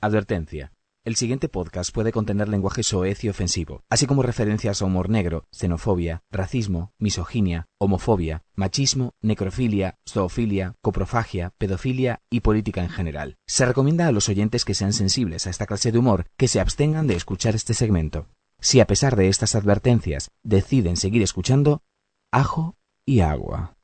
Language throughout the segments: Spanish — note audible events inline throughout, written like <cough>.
Advertencia. El siguiente podcast puede contener lenguaje soez y ofensivo, así como referencias a humor negro, xenofobia, racismo, misoginia, homofobia, machismo, necrofilia, zoofilia, coprofagia, pedofilia y política en general. Se recomienda a los oyentes que sean sensibles a esta clase de humor que se abstengan de escuchar este segmento. Si a pesar de estas advertencias deciden seguir escuchando, ajo y agua.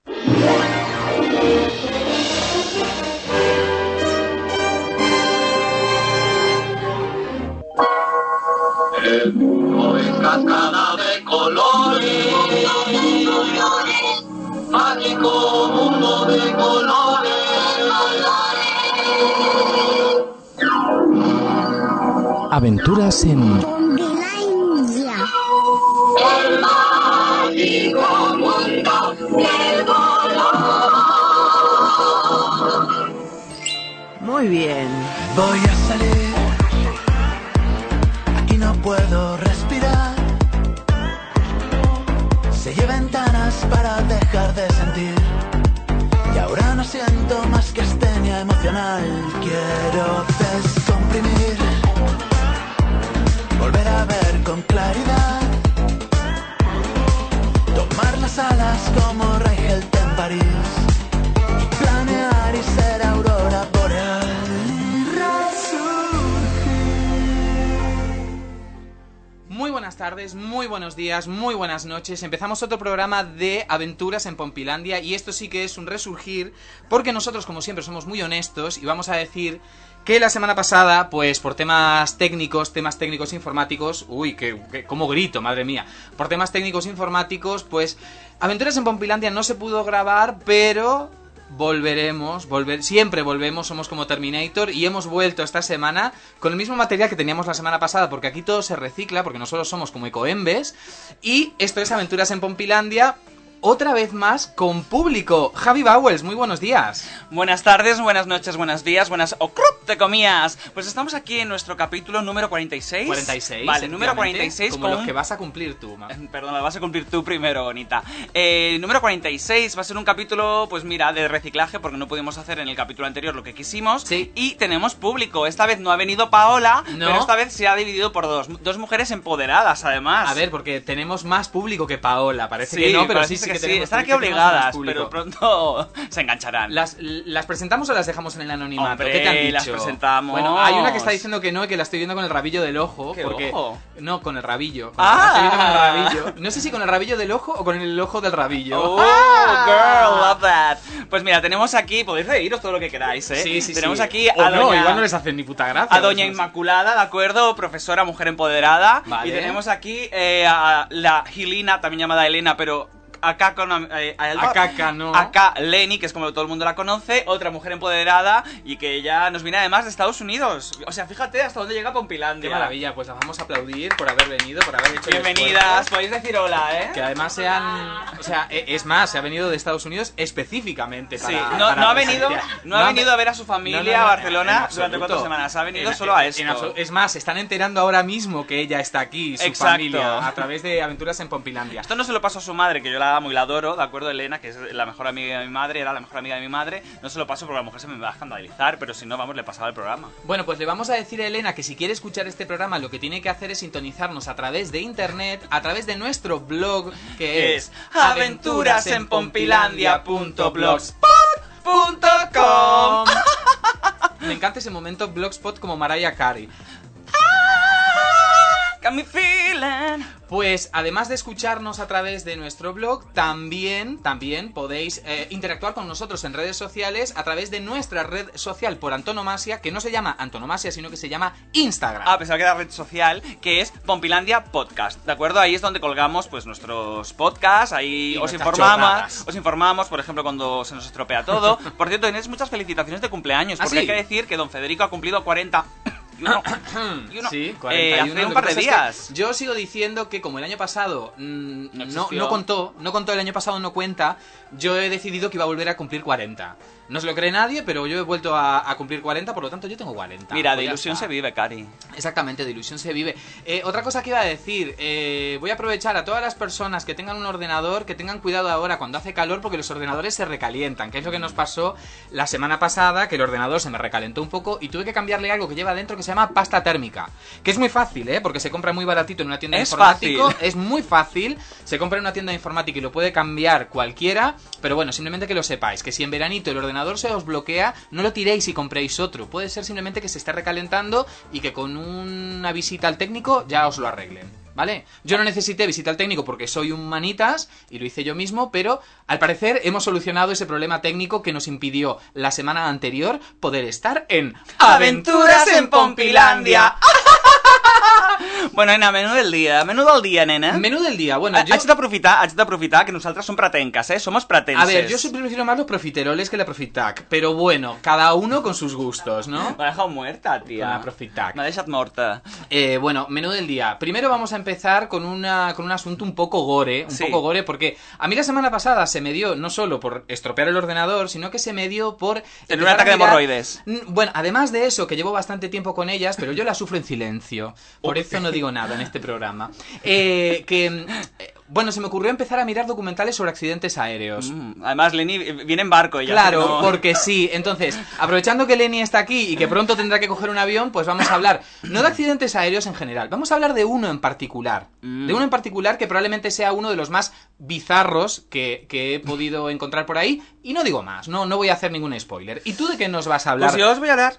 El mundo es cascada de colores, mágico mundo de colores. Aventuras en Finlandia. El mágico mundo del color. Muy bien. Voy a salir. Puedo respirar. Sellé ventanas para dejar de sentir. Y ahora no siento más que astenia emocional. Quiero descomprimir. Volver a ver con claridad. Tomar las alas como Reichelt en París. Buenas tardes, muy buenos días, muy buenas noches. Empezamos otro programa de aventuras en Pompilandia y esto sí que es un resurgir porque nosotros como siempre somos muy honestos y vamos a decir que la semana pasada, pues por temas técnicos, temas técnicos informáticos, uy, que, que cómo grito, madre mía, por temas técnicos informáticos, pues Aventuras en Pompilandia no se pudo grabar, pero volveremos, volver, siempre volvemos, somos como Terminator y hemos vuelto esta semana con el mismo material que teníamos la semana pasada, porque aquí todo se recicla, porque nosotros somos como Ecoembes, y esto es Aventuras en Pompilandia, otra vez más con público. Javi Bowles, muy buenos días. Buenas tardes, buenas noches, buenos días, buenas... ¡Oh, crup! ¡Te comías! Pues estamos aquí en nuestro capítulo número 46. 46. Vale, número efectivamente, 46 Como con los que vas a cumplir tú, ma. <laughs> Perdón, lo vas a cumplir tú primero, bonita. Eh, número 46 va a ser un capítulo, pues mira, de reciclaje, porque no pudimos hacer en el capítulo anterior lo que quisimos. Sí. Y tenemos público. Esta vez no ha venido Paola, No. pero esta vez se ha dividido por dos. Dos mujeres empoderadas, además. A ver, porque tenemos más público que Paola. Parece Sí, que no, pero sí, sí que sí. Están aquí obligadas, pero pronto <laughs> se engancharán. ¿Las, ¿Las presentamos o las dejamos en el anonimato? Hombre, ¿Qué te han dicho? las presentamos. Bueno, hay una que está diciendo que no, que la estoy viendo con el rabillo del ojo. ¿Qué porque... ojo? No, con el rabillo. Ah. La estoy viendo con el rabillo. No sé si con el rabillo del ojo o con el ojo del rabillo. Oh, girl, love that. Pues mira, tenemos aquí, podéis reíros todo lo que queráis, ¿eh? Sí, sí, tenemos sí. aquí O a no, doña, igual no les hacen ni puta gracia. a doña no. Inmaculada, ¿de acuerdo? Profesora, mujer empoderada. Vale. Y tenemos aquí eh, a la Gilina, también llamada Elena, pero acá con... Eh, a no. Acá Lenny, que es como todo el mundo la conoce, otra mujer empoderada y que ella nos viene además de Estados Unidos. O sea, fíjate hasta dónde llega Pompilandia. Qué maravilla, pues las vamos a aplaudir por haber venido, por haber hecho Bienvenidas, podéis decir hola, ¿eh? Que además sean. O sea, e- es más, se ha venido de Estados Unidos específicamente para. Sí, no, para no ha venido, no ha venido a ver a su familia No, no, a Barcelona durante cuatro semanas. Ha venido En- solo a esto. es más, se están enterando ahora mismo que ella está aquí, su Exacto. familia, a través de aventuras en Pompilandia. Esto no se lo pasó a su madre, que yo la amo y la adoro, ¿de acuerdo? Elena, que es la mejor amiga de mi madre, era la mejor amiga de mi madre. No se lo paso porque a la mujer se me va a escandalizar, pero si no, vamos, le pasaba el programa. Bueno, pues le vamos a decir a Elena que si quiere escuchar este programa, lo que tiene que hacer es sintonizarnos a través de internet, a través de nuestro blog, que es, Es aventurasenpompilandia.blogspot.com <laughs> Me encanta ese momento blogspot como Mariah Carey. Got me feeling. Pues además de escucharnos a través de nuestro blog, también, también podéis eh, interactuar con nosotros en redes sociales a través de nuestra red social por antonomasia, que no se llama antonomasia, sino que se llama Instagram. Ah, pensaba que era red social, que es Pompilandia Podcast, ¿de acuerdo? Ahí es donde colgamos pues nuestros podcasts, ahí Y os informamos, chorradas. os informamos, por ejemplo, cuando se nos estropea todo. <laughs> Por cierto, tenéis muchas felicitaciones de cumpleaños, ¿Ah, porque sí? hay que decir que don Federico ha cumplido 40 <coughs> y uno, y uno, Sí, eh, 41. hace Lo un par de pasa es que días. yo sigo diciendo que como el año pasado mm, No no, no contó, no contó el año pasado, no cuenta, yo he decidido que iba a volver a cumplir 40. No se lo cree nadie, pero yo he vuelto a, a cumplir 40, por lo tanto yo tengo 40. Mira, Pues de ya ilusión se vive, Cari. Exactamente, de ilusión se vive. Eh, otra cosa que iba a decir, eh, voy a aprovechar a todas las personas que tengan un ordenador, que tengan cuidado ahora cuando hace calor, porque los ordenadores se recalientan, que es lo que nos pasó la semana pasada, que el ordenador se me recalentó un poco y tuve que cambiarle algo que lleva dentro que se llama pasta térmica. Que es muy fácil, ¿eh? Porque se compra muy baratito en una tienda de Es informático. fácil. Es muy fácil. Se compra en una tienda de informática y lo puede cambiar cualquiera. Pero bueno, simplemente que lo sepáis. Que si en veranito el ordenador se os bloquea, no lo tiréis y compréis otro. Puede ser simplemente que se esté recalentando y que con una visita al técnico ya os lo arreglen. ¿Vale? Yo no necesité visita al técnico porque soy un manitas y lo hice yo mismo, pero al parecer hemos solucionado ese problema técnico que nos impidió la semana anterior poder estar en Aventuras en Pompilandia. Bueno, nena, menú del dia. Menú del dia, nena. Menú del día. Bueno, Ha- yo... Haig d'aprofitar, haig d'aprofitar que nosaltres som pretenques, eh? Somos pretenses. A ver, yo siempre prefiero más los profiteroles que la Profitac, pero bueno, cada uno con sus gustos, ¿no? M'ha dejado muerta, tia. Con la Profitac. M'ha deixat morta. Eh, bueno, menú del día. Primero vamos a empezar con, una, con un asunto un poco gore, un Sí. poco gore, porque a mí la semana pasada se me dio no solo por estropear el ordenador, sino que se me dio por... Tener un ataque de hemorroides. Mm, Bueno, además de eso, que llevo bastante tiempo con ellas, pero yo las sufro en silencio. Por eso no digo nada en este programa. Eh, que, eh, bueno, se me ocurrió empezar a mirar documentales sobre accidentes aéreos. Mm, Además, Lenny viene en barco y ya Claro, no- porque sí. Entonces, aprovechando que Lenny está aquí y que pronto tendrá que coger un avión, pues vamos a hablar no de accidentes aéreos en general, vamos a hablar de uno en particular. Mm. De uno en particular que probablemente sea uno de los más bizarros que, que he podido encontrar por ahí. Y no digo más, no, no voy a hacer ningún spoiler. ¿Y tú de qué nos vas a hablar? Pues yo os voy a hablar...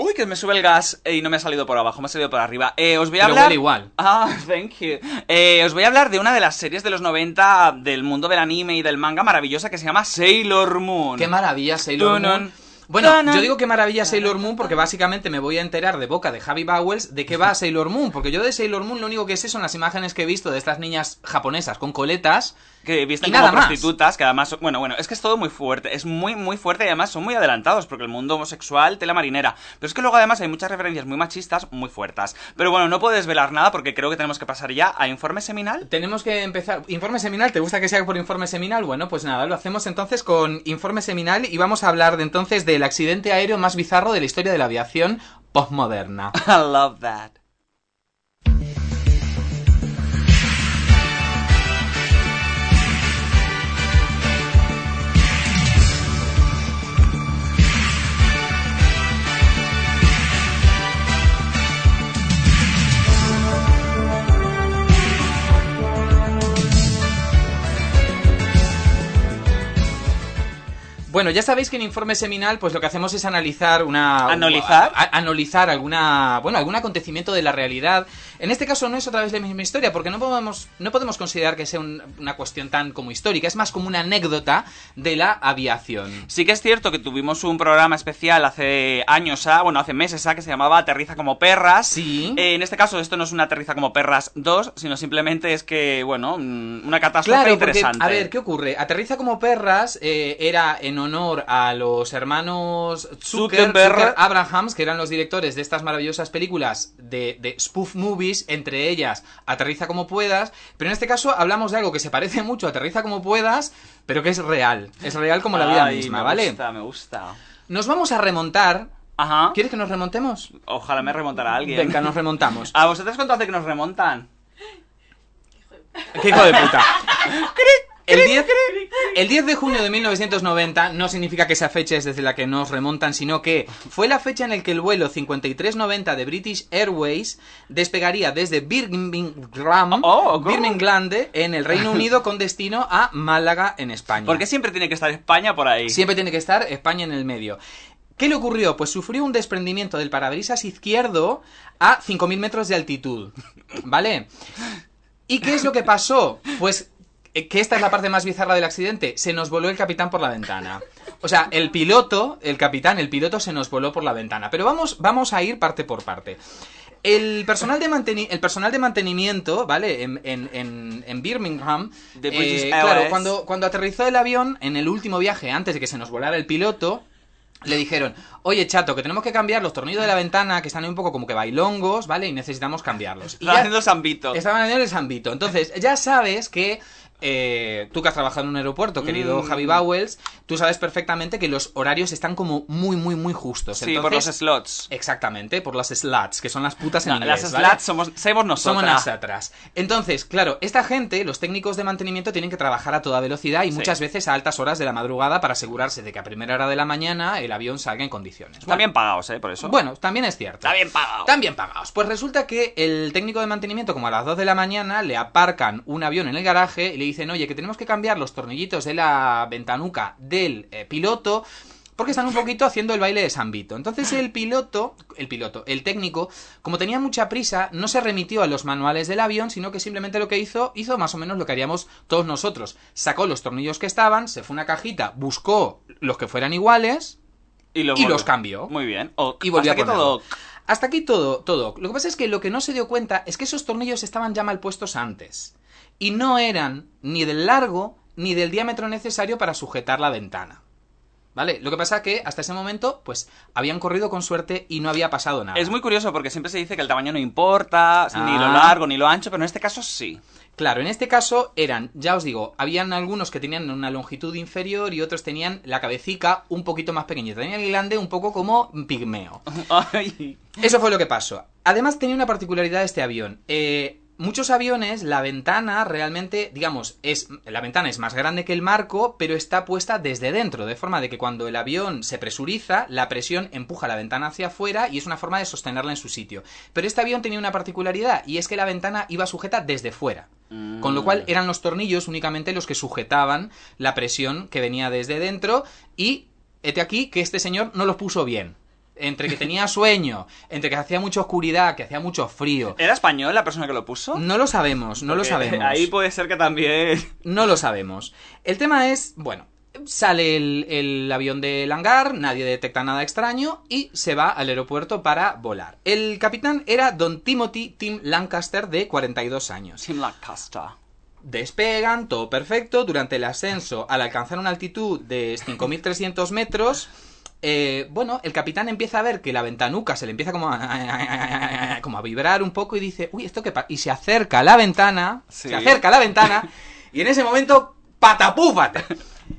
Uy, que me sube el gas eh, y no me ha salido por abajo, me ha salido por arriba. Eh, os voy a Pero hablar... huele igual. Ah, <laughs> thank you. Eh, os voy a hablar de una de las series de los 90 del mundo del anime y del manga maravillosa que se llama Sailor Moon. Qué maravilla Sailor. Moon. Bueno, yo digo qué maravilla Sailor Moon porque básicamente me voy a enterar de boca de Javi Bowles de qué va Sailor Moon. Porque yo de Sailor Moon lo único que sé son las imágenes que he visto de estas niñas japonesas con coletas. que visten Y como nada más. prostitutas, que además, son- bueno, bueno, es que es todo muy fuerte, es muy, muy fuerte y además son muy adelantados, porque el mundo homosexual, tela marinera. Pero es que luego además hay muchas referencias muy machistas, muy fuertes. Pero bueno, no puedo desvelar nada porque creo que tenemos que pasar ya a informe seminal. Tenemos que empezar. ¿Informe seminal? ¿Te gusta que sea por informe seminal? Bueno, pues nada, lo hacemos entonces con informe seminal y vamos a hablar de entonces del accidente aéreo más bizarro de la historia de la aviación postmoderna. <laughs> Love that. Bueno, ya sabéis que en informe seminal, pues lo que hacemos es analizar una. ¿Analizar? a- a- analizar alguna. Bueno, algún acontecimiento de la realidad. En este caso no es otra vez la misma historia, porque no podemos, no podemos considerar que sea un- una cuestión tan como histórica, es más como una anécdota de la aviación. Sí que es cierto que tuvimos un programa especial hace años, ah, bueno, hace meses, ah, que se llamaba Aterriza como perras. Sí. Eh, en este caso, esto no es una Aterriza como perras 2, sino simplemente es que, bueno, mm, una catástrofe Claro, porque, interesante. a ver, ¿qué ocurre? Aterriza como perras eh, era en honor a los hermanos Zucker, Zuckerberg. Zucker Abrahams, que eran los directores de estas maravillosas películas de, de spoof movies, entre ellas Aterriza como puedas, pero en este caso hablamos de algo que se parece mucho a Aterriza como puedas, pero que es real, es real como la vida Ay, misma, me ¿vale? gusta, me gusta. Nos vamos a remontar. Ajá. ¿Quieres que nos remontemos? Ojalá me remontara alguien. Venga, nos remontamos. ¿A vosotros cuánto hace que nos remontan? ¡Qué hijo de puta! <laughs> El 10, el 10 de junio de 1990 no significa que esa fecha es desde la que nos remontan, sino que fue la fecha en la que el vuelo 5390 de British Airways despegaría desde Birmingham, Oh, ¿cómo? Birmingham en el Reino Unido con destino a Málaga en España. Porque siempre tiene que estar España por ahí. Siempre tiene que estar España en el medio. ¿Qué le ocurrió? Pues sufrió un desprendimiento del parabrisas izquierdo a 5.000 metros de altitud. ¿Vale? ¿Y qué es lo que pasó? Pues que esta es la parte más bizarra del accidente. Se nos voló el capitán por la ventana. O sea, el piloto, el capitán, el piloto se nos voló por la ventana. Pero vamos, vamos a ir parte por parte. El personal de, manteni- el personal de mantenimiento, ¿vale? En, en- en- en Birmingham. Eh, claro, cuando, cuando aterrizó el avión, en el último viaje, antes de que se nos volara el piloto, le dijeron, oye chato, que tenemos que cambiar los tornillos de la ventana, que están ahí un poco como que bailongos, ¿vale? Y necesitamos cambiarlos. Y Estaba ya- haciendo San Vito. Estaban haciendo el San Vito. Entonces, ya sabes que eh, tú que has trabajado en un aeropuerto, querido Mm. Javi Bowles, tú sabes perfectamente que los horarios están como muy, muy, muy justos. Sí, por los slots. Exactamente, por las slats, que son las putas en No, inglés, las ¿vale? slats somos, somos nosotras. Somos nosotras. Entonces, claro, esta gente, los técnicos de mantenimiento, tienen que trabajar a toda velocidad y Sí. muchas veces a altas horas de la madrugada para asegurarse de que a primera hora de la mañana el avión salga en condiciones. Bien pagados, ¿eh? Por eso. Bueno, también es cierto. Está bien pagado. Están bien pagados. Pues resulta que el técnico de mantenimiento, como a las 2 de la mañana, le aparcan un avión en el garaje y le dicen, oye, que tenemos que cambiar los tornillitos de la ventanuca del eh, piloto porque están un poquito haciendo el baile de San Vito. Entonces el piloto, el piloto, el técnico, como tenía mucha prisa, no se remitió a los manuales del avión, sino que simplemente lo que hizo, hizo más o menos lo que haríamos todos nosotros. Sacó los tornillos que estaban, se fue a una cajita, buscó los que fueran iguales, y lo y vol- los cambió. Muy bien. Ok. y volvió Hasta a que todo. Hasta aquí todo, todo. Lo que pasa es que lo que no se dio cuenta es que esos tornillos estaban ya mal puestos antes. Y no eran ni del largo ni del diámetro necesario para sujetar la ventana. ¿Vale? Lo que pasa es que hasta ese momento, pues, habían corrido con suerte y no había pasado nada. Es muy curioso porque siempre se dice que el tamaño no importa, ni lo Ah. largo, ni lo ancho, pero en este caso sí. Claro, en este caso eran, ya os digo, habían algunos que tenían una longitud inferior y otros tenían la cabecica un poquito más pequeñita. Tenían el glande un poco como pigmeo. <laughs> Ay. Eso fue lo que pasó. Además tenía una particularidad este avión. Eh, muchos aviones, la ventana realmente, digamos, es la ventana es más grande que el marco, pero está puesta desde dentro, de forma de que cuando el avión se presuriza, la presión empuja la ventana hacia afuera y es una forma de sostenerla en su sitio. Pero este avión tenía una particularidad y es que la ventana iba sujeta desde fuera. Con lo cual eran los tornillos únicamente los que sujetaban la presión que venía desde dentro y hete aquí que este señor no los puso bien. Entre que tenía sueño, entre que hacía mucha oscuridad, que hacía mucho frío. ¿Era español la persona que lo puso? No lo sabemos, no lo sabemos. Ahí puede ser que también. No lo sabemos. El tema es, bueno, sale el, el avión del hangar, nadie detecta nada extraño y se va al aeropuerto para volar. El capitán era don Timothy Tim Lancaster de 42 años. Tim Lancaster. Despegan, todo perfecto. Durante el ascenso, al alcanzar una altitud de 5.300 metros, eh, bueno, el capitán empieza a ver que la ventanuca se le empieza como a, <laughs> como a vibrar un poco y dice, uy, ¿esto qué pasa? Y se acerca a la ventana, Sí. se acerca a la ventana <laughs> y en ese momento, patapúfate.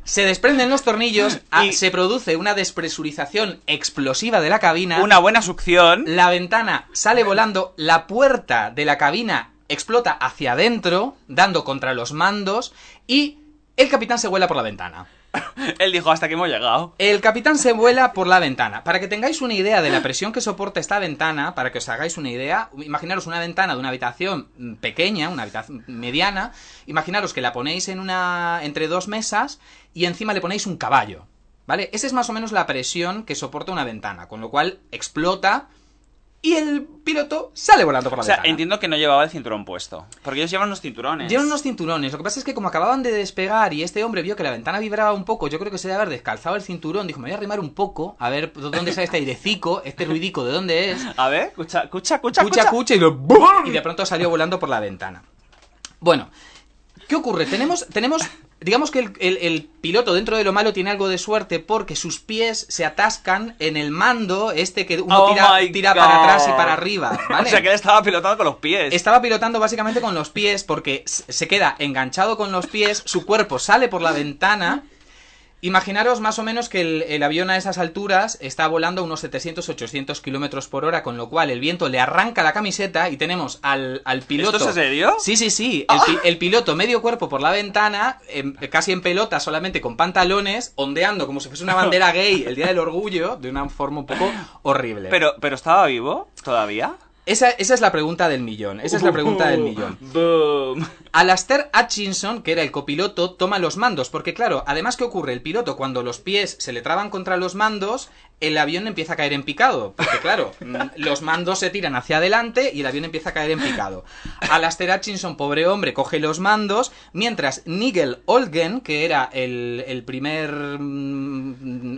Se desprenden los tornillos, <laughs> Y- se produce una despresurización explosiva de la cabina. Una buena succión. La ventana sale volando, la puerta de la cabina explota hacia adentro, dando contra los mandos, y el capitán se vuela por la ventana. <laughs> Él dijo, hasta que hemos llegado. El capitán se vuela por la ventana. Para que tengáis una idea de la presión que soporta esta ventana, para que os hagáis una idea, imaginaros una ventana de una habitación mm, pequeña, una habitación mediana, imaginaros que la ponéis en una entre dos mesas y encima le ponéis un caballo, ¿vale? Esa es más o menos la presión que soporta una ventana, con lo cual explota y el piloto sale volando por la O sea, ventana. entiendo que no llevaba el cinturón puesto. Porque ellos llevan unos cinturones. Llevan unos cinturones. Lo que pasa es que como acababan de despegar y este hombre vio que la ventana vibraba un poco, yo creo que se debe haber descalzado el cinturón. Dijo, me voy a arrimar un poco, a ver dónde sale este airecico, este ruidico, de dónde es. A ver, escucha, escucha, escucha. Cucha, cucha, y, lo- ¡bum! y de pronto salió volando por la ventana. Bueno, ¿qué ocurre? Tenemos, tenemos digamos que el, el- el piloto dentro de lo malo tiene algo de suerte porque sus pies se atascan en el mando este que uno Oh tira, tira para atrás y para arriba. ¿vale? <laughs> O sea, que él estaba pilotando con los pies. Estaba pilotando básicamente con los pies porque se queda enganchado con los pies, su cuerpo sale por la ventana. Imaginaros más o menos que el, el avión a esas alturas está volando a unos 700-800 kilómetros por hora, con lo cual el viento le arranca la camiseta y tenemos al, al piloto. ¿Esto es en serio? Sí, sí, sí. El piloto medio cuerpo por la ventana, em, casi en pelota, solamente con pantalones, ondeando como si fuese una bandera gay el día del orgullo, de una forma un poco horrible. Pero, pero estaba vivo todavía. Esa, esa es la pregunta del millón. Esa es la pregunta del millón. <laughs> Boom. Alastair Hutchinson, que era el copiloto, toma los mandos, porque claro, además que ocurre, el piloto cuando los pies se le traban contra los mandos, el avión empieza a caer en picado, porque claro, <laughs> mm, los mandos se tiran hacia adelante y el avión empieza a caer en picado. Alastair Hutchinson, pobre hombre, coge los mandos, mientras Nigel Olgen, que era el, el primer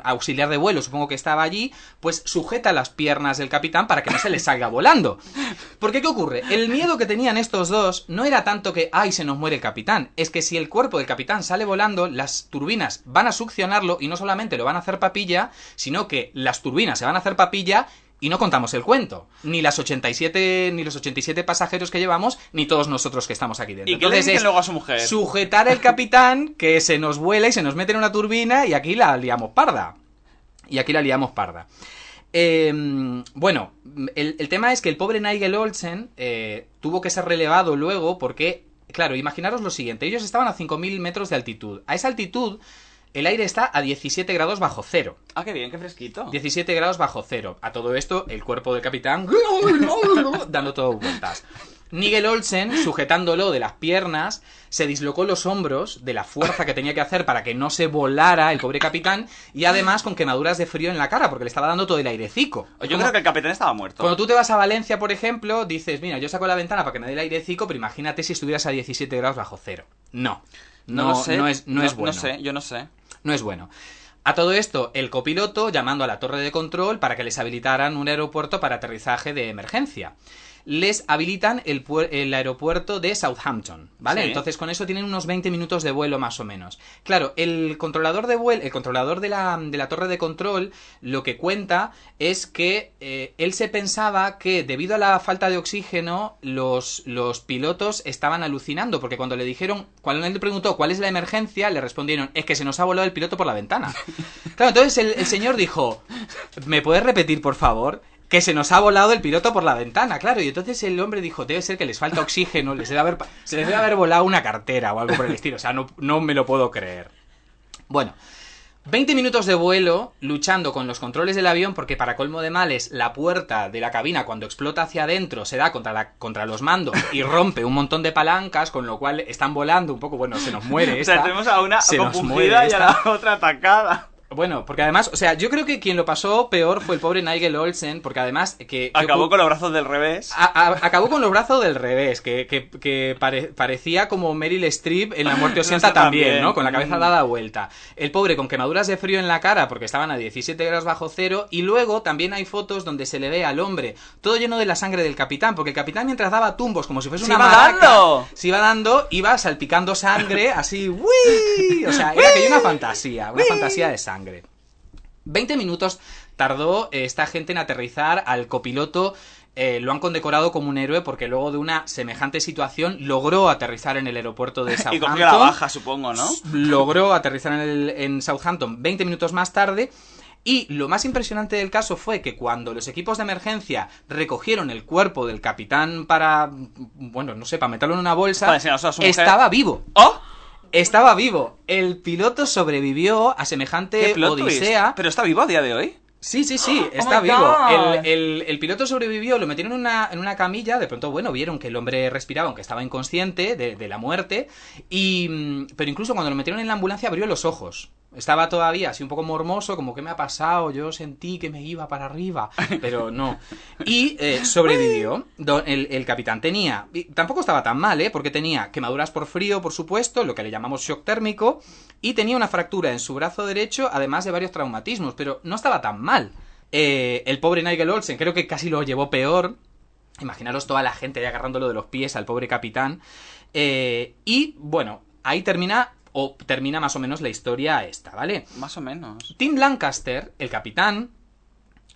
auxiliar de vuelo, supongo que estaba allí, pues sujeta las piernas del capitán para que no se le salga volando. Porque ¿qué ocurre? El miedo que tenían estos dos no era tanto que, ay, se nos muere el capitán. Es que si el cuerpo del capitán sale volando, las turbinas van a succionarlo y no solamente lo van a hacer papilla, sino que las turbinas se van a hacer papilla Y no contamos el cuento. Ni las 87, ni los 87 pasajeros que llevamos, ni todos nosotros que estamos aquí dentro. ¿Y qué le dicen es luego a su mujer? Sujetar al capitán que se nos vuela y se nos mete en una turbina y aquí la liamos parda. Y aquí la liamos parda. Eh, bueno, el, el tema es que el pobre Nigel Olsen eh, tuvo que ser relevado luego porque, claro, imaginaros lo siguiente, ellos estaban a 5.000 metros de altitud. A esa altitud el aire está a 17 grados bajo cero. Ah, qué bien, qué fresquito. 17 grados bajo cero. A todo esto, el cuerpo del capitán <laughs> dando todo vueltas. Nigel Olsen, sujetándolo de las piernas, se dislocó los hombros de la fuerza que tenía que hacer para que no se volara el pobre capitán y además con quemaduras de frío en la cara porque le estaba dando todo el airecito. Yo creo que el capitán estaba muerto. Cuando tú te vas a Valencia, por ejemplo, dices, mira, yo saco la ventana para que me dé el airecito, pero imagínate si estuvieras a 17 grados bajo cero. No. No, sé. no es, no es bueno. No sé, yo no sé. No es bueno. A todo esto, el copiloto llamando a la torre de control para que les habilitaran un aeropuerto para aterrizaje de emergencia. Les habilitan el, el aeropuerto de Southampton, ¿vale? Sí. Entonces con eso tienen unos 20 minutos de vuelo más o menos. Claro, el controlador de vuelo, el controlador de la, de la torre de control, lo que cuenta es que eh, él se pensaba que debido a la falta de oxígeno, los, los pilotos estaban alucinando, porque cuando le dijeron, cuando él le preguntó cuál es la emergencia, le respondieron, es que se nos ha volado el piloto por la ventana. <laughs> Claro, entonces el, el señor dijo, ¿me puedes repetir, por favor? Que se nos ha volado el piloto por la ventana, claro. Y entonces el hombre dijo, debe ser que les falta oxígeno, les debe haber, se les debe haber volado una cartera o algo por el estilo. O sea, no, no me lo puedo creer. Bueno, 20 minutos de vuelo luchando con los controles del avión porque para colmo de males la puerta de la cabina cuando explota hacia adentro se da contra, la, contra los mandos y rompe un montón de palancas con lo cual están volando un poco, bueno, se nos muere <laughs> O sea, esta, tenemos a una se nos compungida muere y a esta. la otra atacada. Bueno, porque además, o sea, yo creo que quien lo pasó peor fue el pobre Nigel Olsen porque además que... Acabó que- con los brazos del revés. a- a- acabó con los brazos del revés, que, que- que pare- parecía como Meryl Streep en La muerte <laughs> os sienta Eso también. también, ¿no? Con la cabeza Mm. dada vuelta. El pobre con quemaduras de frío en la cara porque estaban a 17 grados bajo cero. Y luego también hay fotos donde se le ve al hombre todo lleno de la sangre del capitán, porque el capitán mientras daba tumbos como si fuese ¡Se una iba maraca, dando! se iba dando, iba salpicando sangre así, <laughs> ¡uy! O sea, era aquello una fantasía, una fantasía de sangre. 20 minutos tardó eh, esta gente en aterrizar al copiloto. eh, lo han condecorado como un héroe porque luego de una semejante situación logró aterrizar en el aeropuerto de <laughs> Y Southampton. cogió la baja, supongo, ¿no? Logró aterrizar en, el- en Southampton 20 minutos más tarde. Y lo más impresionante del caso fue que cuando los equipos de emergencia recogieron el cuerpo del capitán para, bueno, no sé, para meterlo en una bolsa, estaba vivo. ¡Oh! Estaba vivo. El piloto sobrevivió a semejante odisea. ¿Pero está vivo a día de hoy? Sí, sí, sí, <gasps> está Oh my vivo. God. El, el- el piloto sobrevivió, lo metieron en una, en una camilla, de pronto, bueno, vieron que el hombre respiraba, aunque estaba inconsciente de, de la muerte, y, mm, pero incluso cuando lo metieron en la ambulancia abrió los ojos. Estaba todavía así un poco mormoso, como que me ha pasado, yo sentí que me iba para arriba, <laughs> pero no. Y eh, sobrevivió. El, el capitán tenía, y tampoco estaba tan mal, ¿eh? Porque tenía quemaduras por frío, por supuesto, lo que le llamamos shock térmico, y tenía una fractura en su brazo derecho, además de varios traumatismos, pero no estaba tan mal. Eh, el pobre Nigel Olsen creo que casi lo llevó peor. Imaginaros toda la gente ahí agarrándolo de los pies al pobre capitán. Eh, y bueno, ahí termina, o termina más o menos la historia esta, ¿vale? Más o menos. Tim Lancaster, el capitán,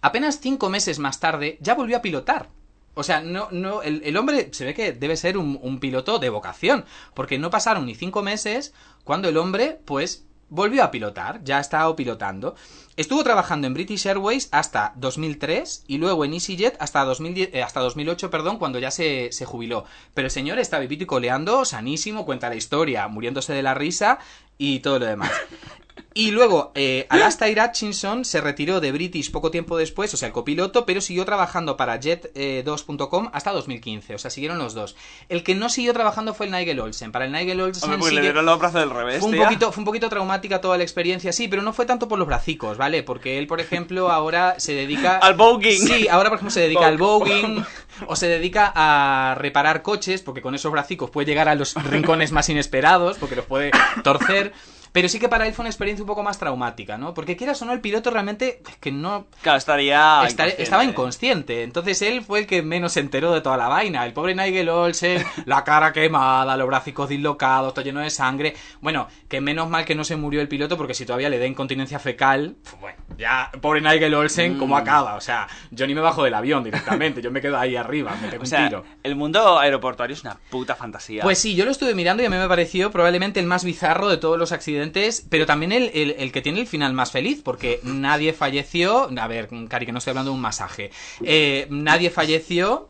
apenas cinco meses más tarde ya volvió a pilotar. O sea, no, no, el, el hombre se ve que debe ser un, un piloto de vocación, porque no pasaron ni cinco meses cuando el hombre, pues, volvió a pilotar, ya ha estado pilotando. Estuvo trabajando en British Airways hasta 2003 y luego en EasyJet hasta, 2010, eh, hasta 2008, perdón, cuando ya se, se jubiló. Pero el señor está vivito y coleando, sanísimo, cuenta la historia, muriéndose de la risa y todo lo demás. <laughs> Y luego, eh, Alastair Hutchinson se retiró de British poco tiempo después, o sea, el copiloto, pero siguió trabajando para Jet2.com hasta 2015, o sea, siguieron los dos. El que no siguió trabajando fue el Nigel Olsen. Para el Nigel Olsen Hombre, pues le sigue- dieron los brazos del revés, fue un, poquito, fue un poquito traumática toda la experiencia, sí, pero no fue tanto por los bracicos, ¿vale? Porque él, por ejemplo, <laughs> ahora se dedica... Al voguing. Sí, ahora, por ejemplo, se dedica al voguing o se dedica a reparar coches, porque con esos bracicos puede llegar a los rincones más inesperados, porque los puede torcer. Pero sí que para él fue una experiencia un poco más traumática, ¿no? Porque quieras o no, el piloto realmente es que no... Claro, estaría. Estar- inconsciente. estaba inconsciente, entonces él fue el que menos se enteró de toda la vaina. El pobre Nigel Olsen, <laughs> la cara quemada, los bracicos dislocados, todo lleno de sangre. Bueno, que menos mal que no se murió el piloto porque si todavía le da incontinencia fecal, pues bueno, Ya, pobre Nigel Olsen, ¿cómo Mm. acaba? O sea, yo ni me bajo del avión directamente, yo me quedo ahí arriba, me pego <laughs> O un sea, tiro. el mundo aeroportuario es una puta fantasía. Pues sí, yo lo estuve mirando y a mí me pareció probablemente el más bizarro de todos los accidentes, pero también el, el- el que tiene el final más feliz, porque nadie falleció. A ver, Cari, que no estoy hablando de un masaje. Eh, nadie falleció.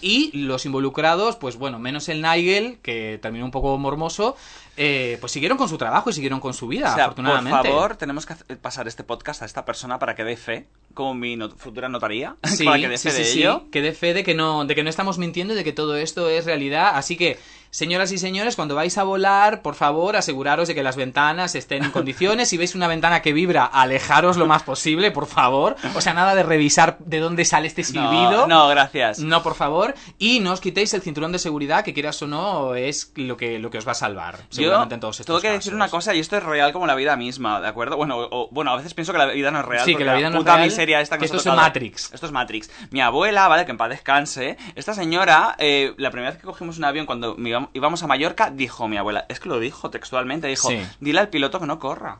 Y los involucrados, pues bueno, menos el Nigel, que terminó un poco mormoso, eh, pues siguieron con su trabajo y siguieron con su vida, O sea, por afortunadamente. favor, tenemos que hacer- pasar este podcast a esta persona para que dé fe, como mi not- futura notaría, <laughs> Sí, para que dé sí, fe sí, de sí, ello. que dé fe de que no, de que no estamos mintiendo y de que todo esto es realidad. Así que, señoras y señores, cuando vais a volar, por favor, aseguraros de que las ventanas estén en <laughs> condiciones. Si veis una ventana que vibra, alejaros lo más posible, por favor. O sea, nada de revisar de dónde sale este silbido. No, no, gracias. No, por favor. Y no os quitéis el cinturón de seguridad, que quieras o no, es lo que, lo que os va a salvar. Yo Seguramente en todos estos tengo que decir casos. una cosa, y esto es real como la vida misma, ¿de acuerdo? Bueno, o- bueno, a veces pienso que la vida no es real. Sí, que la vida no es puta real, miseria esta que, esto es. Matrix. Esto es Matrix. Mi abuela, ¿vale? Que en paz descanse. Esta señora, eh, la primera vez que cogimos un avión cuando me íbam- íbamos a Mallorca, dijo mi abuela, es que lo dijo textualmente, dijo, Sí. dile al piloto que no corra.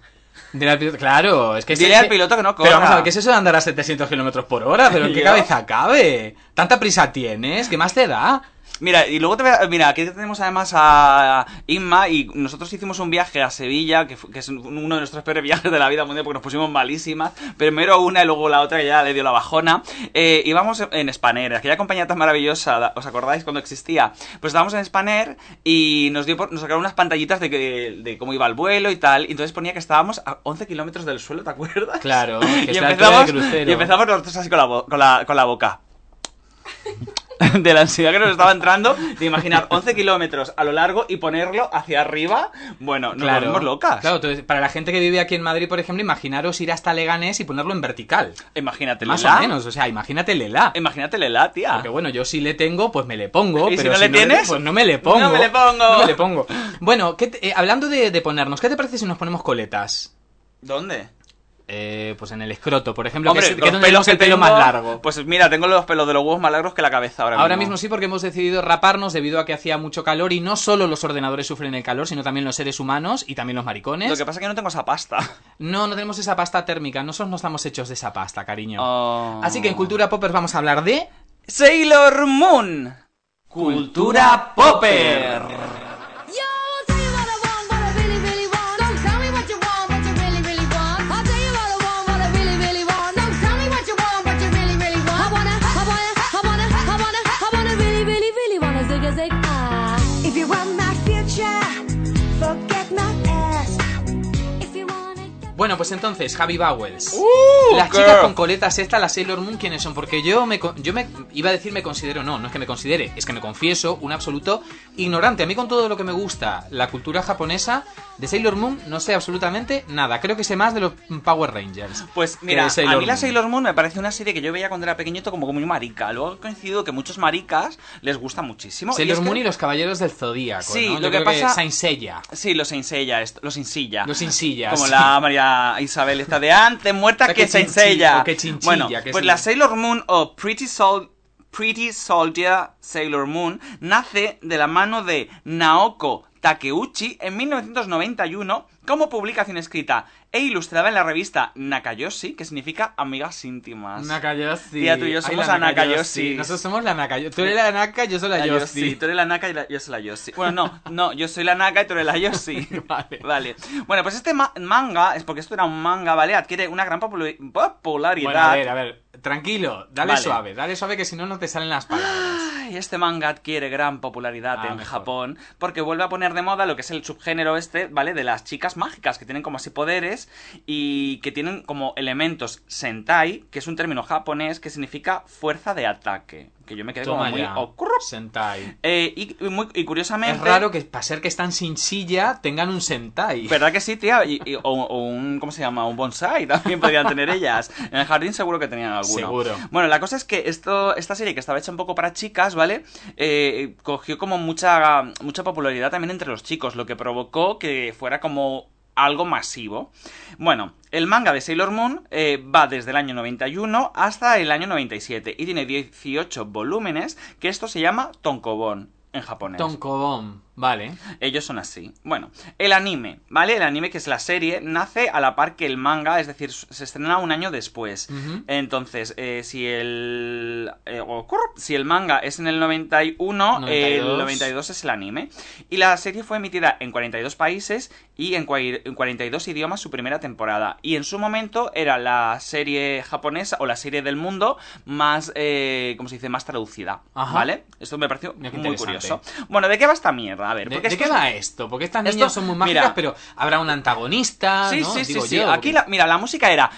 Dile al piloto- claro, es que Dile al piloto que no Pero vamos a corra. ver, ¿qué es eso de andar a 700 kilómetros por hora? ¿Pero en qué <laughs> cabeza cabe? ¿Tanta prisa tienes? ¿Qué más te da? Mira, y luego te voy a- Mira, aquí tenemos además a Inma y nosotros hicimos un viaje a Sevilla, que, fu- que es uno de nuestros peores viajes de la vida mundial porque nos pusimos malísimas. Primero una y luego la otra que ya le dio la bajona. Eh, íbamos en Spanair, aquella compañía tan maravillosa, ¿os acordáis cuando existía? Pues estábamos en Spanair y nos dio por, nos sacaron unas pantallitas de, que- de cómo iba el vuelo y tal. Y entonces ponía que estábamos a 11 kilómetros del suelo, ¿te acuerdas? Claro, <laughs> que y empezamos, y empezamos nosotros así con la, con la, con la boca <laughs> de la ansiedad que nos estaba entrando de imaginar 11 kilómetros a lo largo y ponerlo hacia arriba. Bueno, nos Claro, volvemos locas. Claro, entonces, para la gente que vive aquí en Madrid, por ejemplo, imaginaros ir hasta Leganés y ponerlo en vertical. Imagínate Más o menos, o sea, imagínate Lela. Imagínate Lela, tía. Porque bueno, yo si le tengo, pues me le pongo. <laughs> ¿Y si pero no le tienes? pues no me le pongo. <laughs> No me le pongo. No me le pongo. Bueno, ¿qué te- eh, hablando de, de ponernos, ¿qué te parece si nos ponemos coletas? ¿Dónde? Eh, pues en el escroto, por ejemplo, Hombre, que es, que los pelos el pelo tengo- más largo. Pues mira, tengo los pelos de los huevos más largos que la cabeza ahora, Ahora mismo sí, porque hemos decidido raparnos debido a que hacía mucho calor y no solo los ordenadores sufren el calor, sino también los seres humanos y también los maricones. Lo que pasa es que no tengo esa pasta. No, no tenemos esa pasta térmica, nosotros no estamos hechos de esa pasta, cariño. Oh. Así que en Cultura Popper vamos a hablar de... Sailor Moon. Cultura Popper. Bueno, pues entonces, Javi Bowles. Uh, Las girl. chicas con coletas esta, las Sailor Moon, ¿quiénes son? Porque yo me, yo me iba a decir me considero, no, no es que me considere, es que me confieso un absoluto ignorante. A mí con todo lo que me gusta, la cultura japonesa, de Sailor Moon no sé absolutamente nada. Creo que sé más de los Power Rangers. Pues que mira, a mí la. Sailor Moon me parece una serie que yo veía cuando era pequeñito como muy marica. Luego he coincidido que muchos maricas les gusta muchísimo. Y Sailor que- Moon y los Caballeros del Zodíaco, Sí, ¿no? lo Yo que creo pasa- Saint Seiya. Sí, los insella, esto- los insilla. Los insillas. Como la María Isabel está de antes, muerta que que se Bueno, que es pues la Sailor Moon o Pretty Sol Pretty Soldier Sailor Moon nace de la mano de Naoko Takeuchi en 1991 como publicación escrita e ilustrada en la revista Nakayoshi, que significa amigas íntimas. Nakayoshi. Tía, tú y yo somos la Nakayoshi. Nosotros somos la Nakayoshi. Tú eres la Naka, yo soy la, La Yoshi. Yoshi. Tú eres la Naka y la- yo soy la Yoshi. Bueno, no, no, yo soy la Naka y tú eres la Yoshi. <laughs> Vale. Vale. Bueno, pues este ma- manga, es porque esto era un manga, ¿vale? Adquiere una gran popula- popularidad. Bueno, a ver, a ver, tranquilo, dale Vale. suave, dale suave que si no, no te salen las palabras. Ay, este manga adquiere gran popularidad Ah, en mejor. Japón porque vuelve a poner de moda lo que es el subgénero este, ¿vale? De las chicas mágicas que tienen como así poderes y que tienen como elementos sentai, que es un término japonés que significa fuerza de ataque. Que yo me quedé Toma como muy... Sentai. Eh, y, y muy- y curiosamente... Es raro que para ser que están sin silla tengan un Sentai. ¿Verdad que sí, tía? Y- y- o, o un, ¿cómo se llama? Un bonsai <laughs> también podrían tener ellas. En el jardín seguro que tenían alguno. Seguro. Bueno, la cosa es que esto, esta serie que estaba hecha un poco para chicas, ¿vale? Eh, cogió como mucha, mucha popularidad también entre los chicos, lo que provocó que fuera como algo masivo. Bueno, el manga de Sailor Moon eh, va desde el año 91 hasta el año 97 y tiene 18 volúmenes, que esto se llama Tonkobon en japonés. Tonkobon. Vale. Ellos son así. Bueno, el anime, ¿vale? El anime, que es la serie, nace a la par que el manga, es decir, se estrena un año después. Entonces, eh, si el. eh, si el manga es en el 91, 92. el 92 es el anime. Y la serie fue emitida en 42 países y en, en 42 idiomas su primera temporada. Y en su momento era la serie japonesa o la serie del mundo más, eh, ¿cómo se dice?, más traducida. Ajá. ¿Vale? Esto me pareció Mira muy curioso. Bueno, ¿de qué va esta mierda? a ver. ¿De, qué va esto? Porque estas niñas son muy mágicas, mira, pero habrá un antagonista. Sí, ¿no? sí, sí, sí. Aquí, mira, la música era.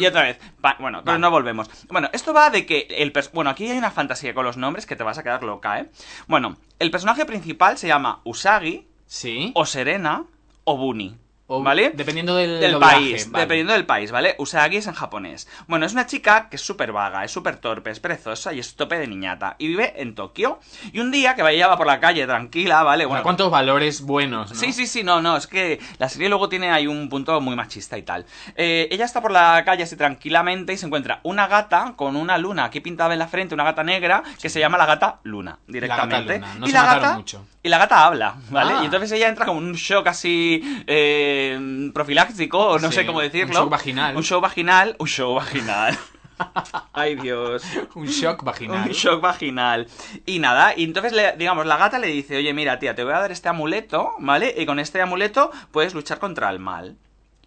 Y otra vez. Bueno, pero no volvemos. Bueno, esto va de que el bueno, aquí hay una fantasía con los nombres que te vas a quedar loca, ¿eh? Bueno, el personaje principal se llama Usagi ¿Sí? o Serena o Buni. O- ¿Vale? Dependiendo del, del doblaje, país, vale. dependiendo del país, ¿vale? Usagi es en japonés. Bueno, es una chica que es súper vaga, es súper torpe, es perezosa y es tope de niñata. Y vive en Tokio. Y un día que ella va por la calle tranquila, ¿vale? O sea, Bueno, ¿Cuántos valores buenos, no? Sí, sí, sí, no, no, es que la serie luego tiene ahí un punto muy machista y tal. Eh, ella está por la calle así tranquilamente y se encuentra una gata con una luna aquí pintada en la frente, una gata negra, que se llama la gata Luna, directamente. Luna, no y se la gata, mucho. Y la gata habla, ¿vale? Ah. Y entonces ella entra como en un shock así eh, profiláctico, o no Sí, sé cómo un decirlo. shock vaginal. Un show vaginal, un show vaginal. <laughs> Ay, Dios. Un shock vaginal. Un shock vaginal. Y nada, y entonces, le- digamos, la gata le dice, oye, mira, tía, te voy a dar este amuleto, ¿vale? Y con este amuleto puedes luchar contra el mal.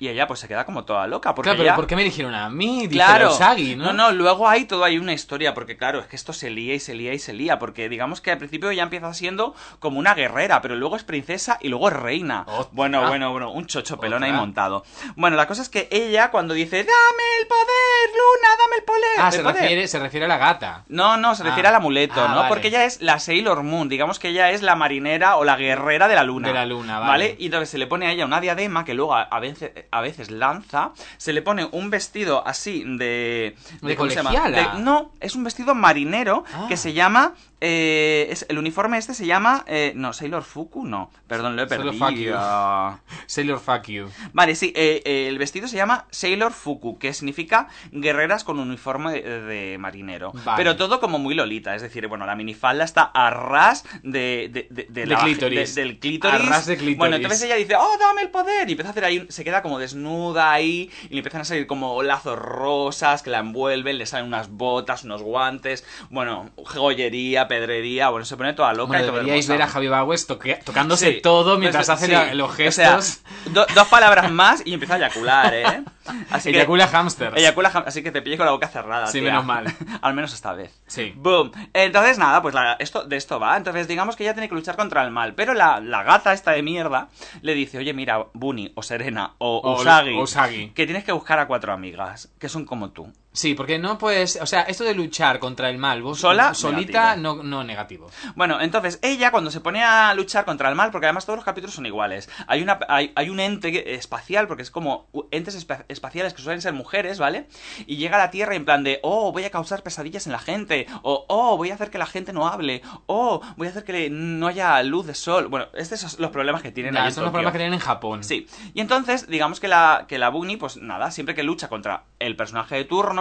Y ella pues se queda como toda loca, porque Claro, pero ella- ¿por qué me dijeron a mí? Dice Claro, la Usagi, ¿no? no, no, luego hay todo hay una historia, porque claro, es que esto se lía y se lía y se lía, porque digamos que al principio ella empieza siendo como una guerrera, pero luego es princesa y luego es reina. Bueno, bueno, bueno, un chocho pelón ahí montado. Bueno, la cosa es que ella cuando dice, dame el poder, Luna, dame el poder. Ah, el se poder". refiere, se refiere a la gata. No, no, se refiere Ah. al amuleto, Ah, ¿no? vale. Porque ella es la Sailor Moon, digamos que ella es la marinera o la guerrera de la luna. De la luna, vale. Y entonces se le pone a ella una diadema que luego a, a veces, a veces lanza, se le pone un vestido así de... De ¿cómo se llama? De- no, es un vestido marinero Ah. que se llama... eh, es, el uniforme este se llama... eh, no, Sailor Fuku, no. Perdón, lo he Sailor perdido. Fuck you. <laughs> Sailor fuck you. Vale, sí, eh, eh, el vestido se llama Sailor Fuku, que significa guerreras con uniforme de, de marinero. Vale. Pero todo como muy lolita, es decir, bueno, la minifalda está a ras de, de, de- de De la- clítoris. de- del clítoris. A ras de clítoris. Bueno, entonces ella dice, oh, dame el poder. Y empieza a hacer ahí, se queda como desnuda ahí, y le empiezan a salir como lazos rosas que la envuelven, le salen unas botas, unos guantes, bueno, joyería, pedrería, bueno, se pone toda loca Bueno, y todo deberíais ver a Javi toque- tocándose Sí, todo mientras hace sí. los O gestos. sea, do- dos palabras más y empieza a eyacular, ¿eh? <laughs> Así que- Eyacula hamsters. Eyacula así que te pillé con la boca cerrada. Sí, tía. menos mal. <laughs> Al menos esta vez. Sí. Boom. Entonces, nada, pues la- esto, de esto va. Entonces, digamos que ella tiene que luchar contra el mal. Pero la, la gata esta de mierda le dice, oye, mira, Bunny o Serena o, O Usagi, Usagi. que tienes que buscar a cuatro amigas que son como tú. Sí, porque no puedes. O sea, esto de luchar contra el mal, vos Sola, solita, negativo. no, no negativo. Bueno, entonces ella cuando se pone a luchar contra el mal, porque además todos los capítulos son iguales, hay, una, hay, hay un ente espacial, porque es como entes espa- espaciales que suelen ser mujeres, ¿vale? Y llega a la Tierra en plan de, oh, voy a causar pesadillas en la gente, o oh, voy a hacer que la gente no hable, oh, voy a hacer que no haya luz de sol. Bueno, estos son los problemas que tienen Ya, ahí en son los problemas que tienen en Japón. Sí, y entonces, digamos que la, que la Bunny, pues nada, siempre que lucha contra el personaje de turno,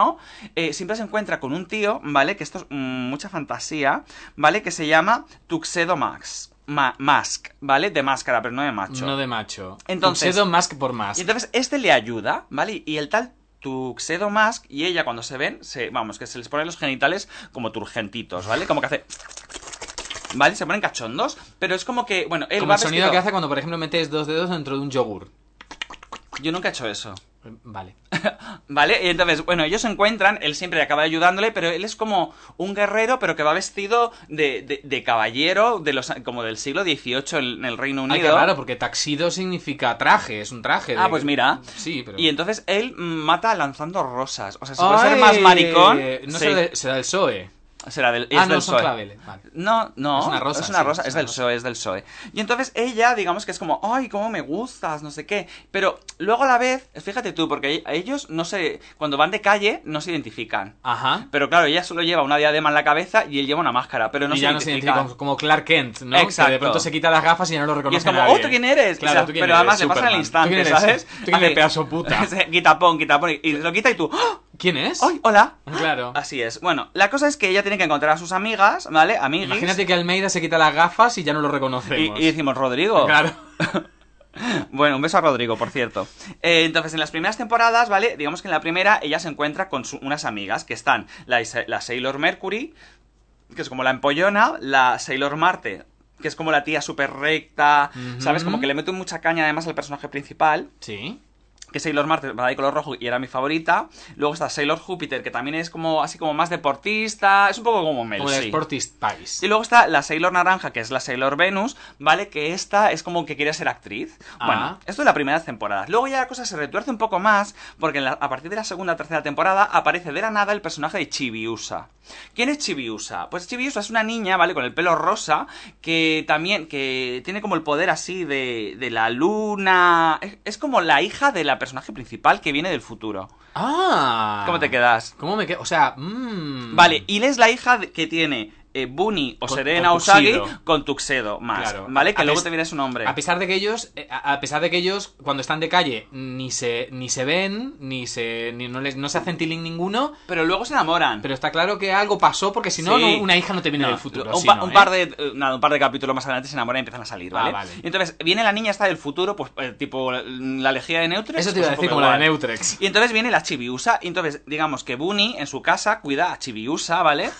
eh, siempre se encuentra con un tío, ¿vale? Que esto es mm, mucha fantasía, ¿vale? Que se llama Tuxedo Max. Ma- Mask, ¿vale? De máscara, pero no de macho. No de macho. Entonces- Tuxedo Mask por más. Y entonces este le ayuda, ¿vale? Y el tal Tuxedo Mask y ella cuando se ven, se, vamos, que se les ponen los genitales como turgentitos, ¿vale? Como que hace... ¿Vale? Se ponen cachondos, pero es como que, bueno, él Como va el sonido vestido- que hace cuando, por ejemplo, metes dos dedos dentro de un yogur. Yo nunca he hecho eso. Vale. <laughs> ¿Vale? Y entonces, bueno, ellos se encuentran, él siempre acaba ayudándole, pero él es como un guerrero, pero que va vestido de, de- de caballero de los, como del siglo XVIII en el Reino Unido. Ay, raro, porque taxido significa traje, es un traje. de- Ah, pues mira. Sí, pero... Y entonces él mata lanzando rosas. O sea, si puede ser más maricón. No sí. se, da- se da el PSOE. Será del, Ah, es no, del son PSOE. claveles. Vale. No, no. Es una rosa, Es una sí, rosa, es es una del rosa. PSOE, es del PSOE. Y entonces ella, digamos que es como, ay, cómo me gustas, no sé qué. Pero luego a la vez, fíjate tú, porque a ellos no sé, cuando van de calle no se identifican. Ajá. Pero claro, ella solo lleva una diadema en la cabeza y él lleva una máscara, pero no y se ya no se identifica como, como Clark Kent, ¿no? Que Exacto. de pronto se quita las gafas y ya no lo Y reconoce es como, nadie. oh, ¿tú quién eres? Claro, O sea, ¿tú quién pero eres? además le pasa en el Superman. instante, ¿Tú quién eres? ¿sabes? ¿Tú quién eres, pedazo puta? <laughs> Quitapón, quitapón. Y lo quita y tú, ¡oh! ¿Quién es? ¡Ay, hola! Claro. Así es. Bueno, la cosa es que ella tiene que encontrar a sus amigas, ¿vale? Amiguis. Imagínate que Almeida se quita las gafas y ya no lo y, reconocemos. y decimos, Rodrigo. <laughs> Claro. <laughs> Bueno, un beso a Rodrigo, por cierto. Eh, entonces, en las primeras temporadas, ¿vale? Digamos que en la primera ella se encuentra con su- unas amigas que están la Sailor Mercury, que es como la empollona, la Sailor Marte, que es como la tía súper recta, ¿sabes? Como que le mete mucha caña además al personaje principal. Sí. Que Sailor Marte va de color rojo y era mi favorita. Luego está Sailor Júpiter, que también es como así como más deportista, es un poco como Mel. Como sí. Sportist Spice. Y luego está la Sailor Naranja, que es la Sailor Venus, ¿vale? Que esta es como que quiere ser actriz. Ah. Bueno, esto es la primera temporada. Luego ya la cosa se retuerce un poco más, porque en la- a partir de la segunda o tercera temporada aparece de la nada el personaje de Chibiusa. ¿Quién es Chibiusa? Pues Chibiusa es una niña, ¿vale? Con el pelo rosa, que también, que tiene como el poder así de, de la luna. Es, es como la hija de la personaje principal que viene del futuro. Ah. ¿Cómo te quedas? ¿Cómo me quedo? O sea, mmm. Vale, y es la hija que tiene eh, Bunny o Con- Serena con Usagi Tuxedo. con Tuxedo más, Claro. ¿vale? Que A luego te viene su nombre. A pesar de que ellos, eh, a pesar de que ellos cuando están de calle ni se ni se ven, ni se ni no les no se hacen tiling ninguno, Pero luego se enamoran. pero está claro que algo pasó porque si no, Sí. no, una hija no te viene No, del futuro. Un, sí, pa- no, un ¿eh? par de eh, nada, un par de capítulos más adelante se enamoran y empiezan a salir, Ah, ¿vale? Y entonces viene la niña esta del futuro, pues tipo la lejía de Neutrex. Eso te iba a pues, decir como la de. Neutrex. Y entonces viene la Chibiusa, y entonces digamos que Bunny en su casa cuida a Chibiusa, ¿vale?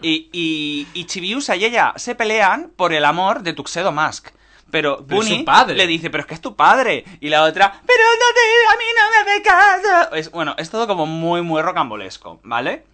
Y, y, y Chibiusa y ella se pelean por el amor de Tuxedo Mask. Pero, Bunny padre. le dice, pero es que es tu padre. Y la otra, pero no te, a mí no me hace caso. Es, bueno, es todo como muy, muy rocambolesco, ¿vale?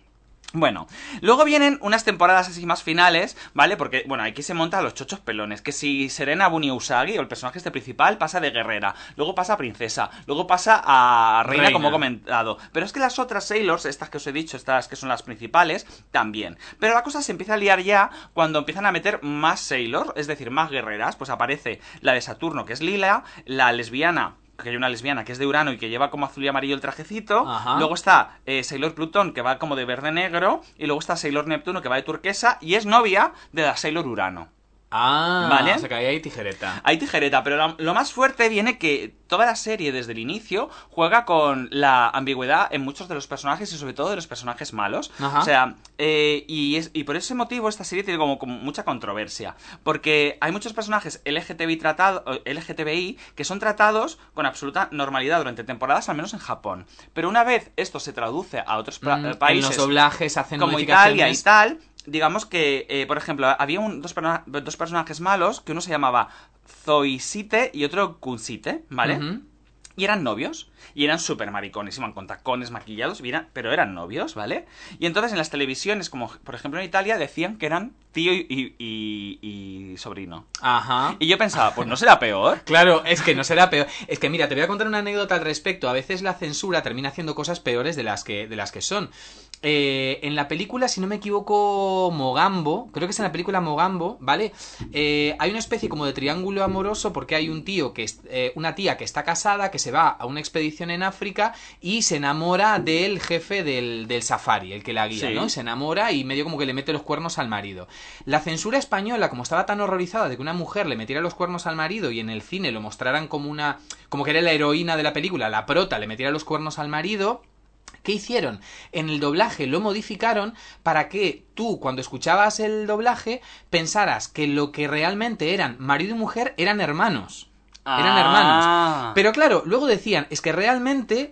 Bueno, luego vienen unas temporadas así más finales, ¿vale? Porque, bueno, aquí se monta a los chochos pelones. Que si Serena Bunny Usagi, o el personaje este principal, pasa de guerrera, luego pasa a princesa, luego pasa a reina, Reina. como he comentado. Pero es que las otras Sailors, estas que os he dicho, estas que son las principales, también. Pero la cosa se empieza a liar ya cuando empiezan a meter más Sailor, es decir, más guerreras. Pues aparece la de Saturno, que es Lila, la lesbiana que hay una lesbiana que es de Urano y que lleva como azul y amarillo el trajecito. Ajá. Luego está eh, Sailor Plutón, que va como de verde negro. Y luego está Sailor Neptuno, que va de turquesa. Y es novia de la Sailor Urano. Ah, Vale. o sea que ahí hay tijereta. Hay tijereta, pero lo, lo más fuerte viene que toda la serie desde el inicio juega con la ambigüedad en muchos de los personajes y sobre todo de los personajes malos. Ajá. O sea, eh, y, es, y por ese motivo esta serie tiene como, como mucha controversia. Porque hay muchos personajes LGTBI, tratado, eh, LGTBI que son tratados con absoluta normalidad durante temporadas, al menos en Japón. Pero una vez esto se traduce a otros pra- Mm, eh, en países los doblajes hacen como Italia y tal, digamos que, eh, por ejemplo, había un- dos, dos personajes malos, que uno se llamaba Zoisite y otro Kunsite, ¿vale? Y eran novios, y eran súper maricones, iban con tacones maquillados, pero eran novios, ¿vale? Y entonces en las televisiones, como por ejemplo en Italia, decían que eran tío y, y- y- y sobrino. Ajá. Y yo pensaba, pues no será peor. <laughs> Claro, es que no será peor. Es que mira, te voy a contar una anécdota al respecto. A veces la censura termina haciendo cosas peores de las que, de las que son. Eh, en la película, si no me equivoco, Mogambo, creo que es en la película Mogambo, ¿vale? Eh, hay una especie como de triángulo amoroso porque hay un tío que es, eh, una tía que está casada, que se va a una expedición en África y se enamora del jefe del, del safari, el que la guía, Sí. ¿no? Se enamora y medio como que le mete los cuernos al marido. La censura española, como estaba tan horrorizada de que una mujer le metiera los cuernos al marido y en el cine lo mostraran como una. como que era la heroína de la película, la prota le metiera los cuernos al marido. ¿Qué hicieron? En el doblaje lo modificaron para que tú, cuando escuchabas el doblaje, pensaras que lo que realmente eran marido y mujer eran hermanos. Eran Ah. hermanos. Pero claro, luego decían, es que realmente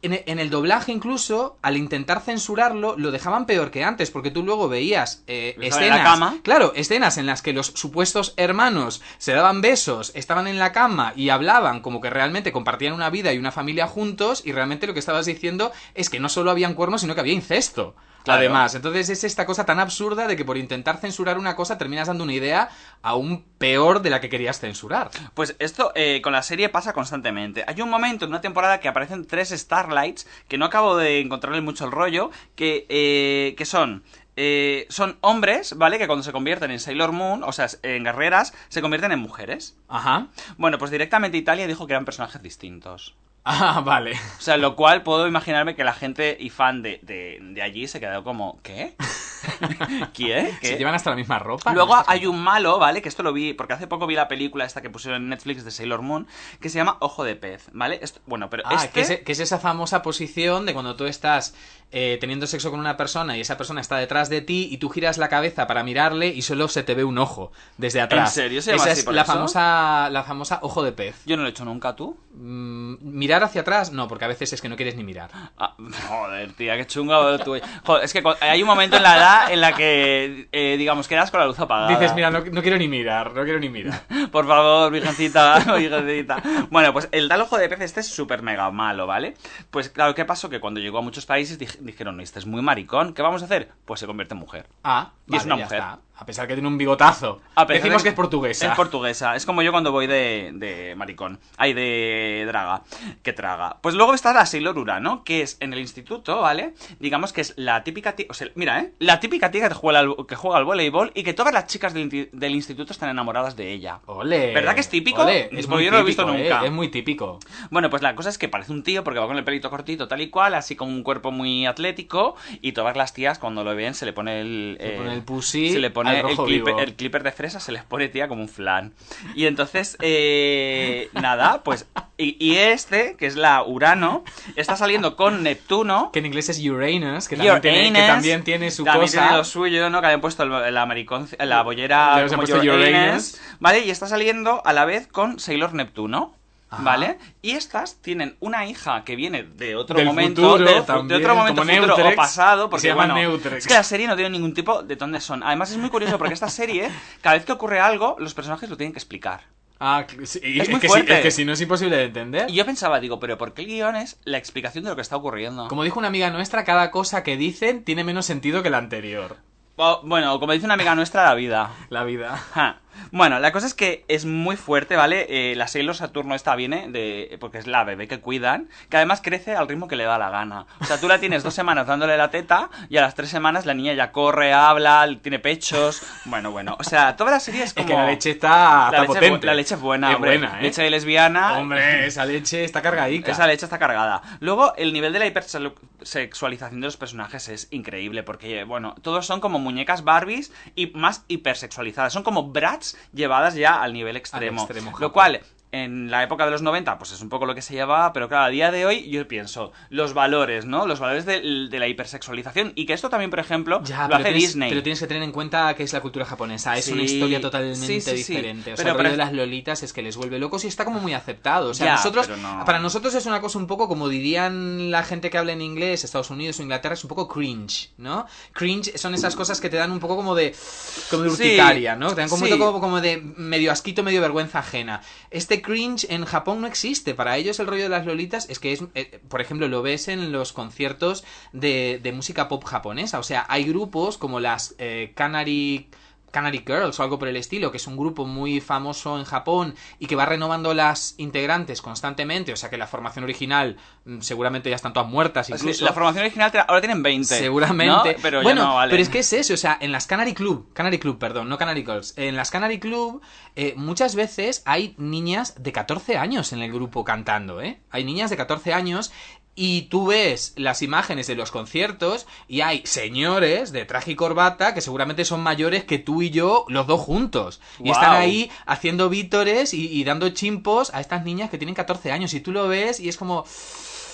en e- en el doblaje incluso, al intentar censurarlo, lo dejaban peor que antes, porque tú luego veías eh, escenas, cama. claro, escenas en las que los supuestos hermanos se daban besos, estaban en la cama y hablaban como que realmente compartían una vida y una familia juntos, y realmente lo que estabas diciendo es que no solo habían cuernos, sino que había incesto. Claro. Además, entonces es esta cosa tan absurda de que por intentar censurar una cosa terminas dando una idea aún peor de la que querías censurar. Pues esto eh, con la serie pasa constantemente. Hay un momento en una temporada que aparecen tres Starlights, que no acabo de encontrarle mucho el rollo, que, eh, que son eh, son hombres, ¿vale? Que cuando se convierten en Sailor Moon, o sea, en guerreras, se convierten en mujeres. Ajá. Bueno, pues directamente Italia dijo que eran personajes distintos. Ah, <laughs> vale. O sea, lo cual puedo imaginarme que la gente y fan de, de, de allí se quedó como, ¿qué? <laughs> ¿Qué? ¿Se llevan hasta la misma ropa? Luego No, hay un malo, ¿vale? Que esto lo vi, porque hace poco vi la película esta que pusieron en Netflix de Sailor Moon, que se llama Ojo de Pez, ¿vale? Esto- bueno, pero Ah, este... que, es, que es esa famosa posición de cuando tú estás eh, teniendo sexo con una persona y esa persona está detrás de ti y tú giras la cabeza para mirarle y solo se te ve un ojo desde atrás. ¿En serio se llama esa así es por la eso? famosa, la famosa ojo de pez. Yo no lo he hecho nunca, ¿tú? Mm, mirar hacia atrás, no, porque a veces es que no quieres ni mirar. Ah, joder, tía, qué chungo tú. Joder, es que hay un momento en la edad en la que, eh, digamos, quedas con la luz apagada. Dices, mira, no, no quiero ni mirar, no quiero ni mirar. <laughs> Por favor, virgencita, <laughs> virgencita. Bueno, pues el tal ojo de pez este es súper mega malo, ¿vale? Pues claro, ¿qué pasó? Que cuando llegó a muchos países dij- dijeron, este es muy maricón, ¿qué vamos a hacer? Pues se convierte en mujer. Ah, Y es una ya mujer. está. A pesar que tiene un bigotazo. A pesar Decimos de- que es portuguesa. Es portuguesa. Es como yo cuando voy de, de maricón. Ay, de draga. Que traga. Pues luego está la Sailor Urano, que es en el instituto, ¿vale? Digamos que es la típica tía... O sea, mira, ¿eh? La típica tía que juega al, que juega al voleibol y que todas las chicas del, instituto están enamoradas de ella. Ole. ¿Verdad que es típico? Ole, es muy yo no lo he visto típico, ¿eh? nunca. Es muy típico. Bueno, pues la cosa es que parece un tío porque va con el pelito cortito tal y cual, así con un cuerpo muy atlético y todas las tías cuando lo ven se le pone el... Se eh, pone el pussy Se le pone al el clipper, vivo. el clipper de fresa, se les pone tía como un flan. Y entonces, eh, nada, pues... Y, y este, que es la Urano, está saliendo con Neptuno. Que en inglés es Uranus, que también, tiene, que Uranus, también tiene su también cosa. tiene lo suyo, ¿no? Que habían puesto el- la, maricón, la bollera Le como Uranus. ¿vale? Y está saliendo a la vez con Sailor Neptuno. Ajá. ¿Vale? Y estas tienen una hija que viene de otro Del momento, futuro, de otro momento futuro Neutrex, o pasado, que porque se llama bueno, Neutrex. es que la serie no tiene ningún tipo de dónde son. Además es muy curioso porque esta serie, cada vez que ocurre algo, los personajes lo tienen que explicar. Ah, sí, Es muy que, fuerte. Si, es que si no es imposible de entender. Y yo pensaba, digo, pero ¿por qué el guion es la explicación de lo que está ocurriendo? Como dijo una amiga nuestra, cada cosa que dicen tiene menos sentido que la anterior. O, bueno, como dice una amiga nuestra, la vida. La vida. Ja. Bueno, la cosa es que es muy fuerte, ¿vale? Eh, la Sailor Saturno esta viene de... porque es la bebé que cuidan, que además crece al ritmo que le da la gana. O sea, tú la tienes dos semanas dándole la teta y a las tres semanas la niña ya corre, habla, tiene pechos... Bueno, bueno, o sea, toda la serie es Es como... que la leche está, la leche, es la leche es buena, Es hombre. buena, ¿eh? Leche de lesbiana... Hombre, esa leche está cargadica. Esa leche está cargada. Luego, el nivel de la hipersexualización de los personajes es increíble, porque, bueno, todos son como muñecas Barbies y más hipersexualizadas. Son como brats llevadas ya al nivel extremo. extremo, lo cual, en la época de los 90, pues es un poco lo que se llevaba, pero claro, a día de hoy yo pienso, los valores, ¿no? Los valores de, de la hipersexualización. Y que esto también, por ejemplo, Ya, lo pero hace tienes, Disney. pero tienes que tener en cuenta que es la cultura japonesa. Es Sí, una historia totalmente sí, sí, sí. diferente. O sea, Pero, pero- de las lolitas es que les vuelve locos y está como muy aceptado. O sea, Ya, nosotros, no. para nosotros es una cosa un poco como dirían la gente que habla en inglés, Estados Unidos o Inglaterra, es un poco cringe, ¿no? Cringe son esas cosas que te dan un poco como de, como de urticaria, ¿no? Te dan como, poco como de medio asquito, medio vergüenza ajena. Este cringe en Japón no existe. Para ellos el rollo de las lolitas es que es, eh, por ejemplo, lo ves en los conciertos de, de música pop japonesa. O sea, hay grupos como las eh, Canary... Canary Girls o algo por el estilo, que es un grupo muy famoso en Japón y que va renovando las integrantes constantemente, o sea que la formación original mm, seguramente ya están todas muertas incluso. la formación original ahora tienen 20. Seguramente. ¿no? Pero bueno, ya no vale. pero es que es eso, o sea, en las Canary Club, Canary Club, perdón, no Canary Girls, en las Canary Club eh, muchas veces hay niñas de 14 años en el grupo cantando, ¿eh? Hay niñas de 14 años y tú ves las imágenes de los conciertos y hay señores de traje y corbata que seguramente son mayores que tú y yo, los dos juntos. Y están ahí haciendo vítores y, y dando chimpos a estas niñas que tienen 14 años. Y tú lo ves y es como,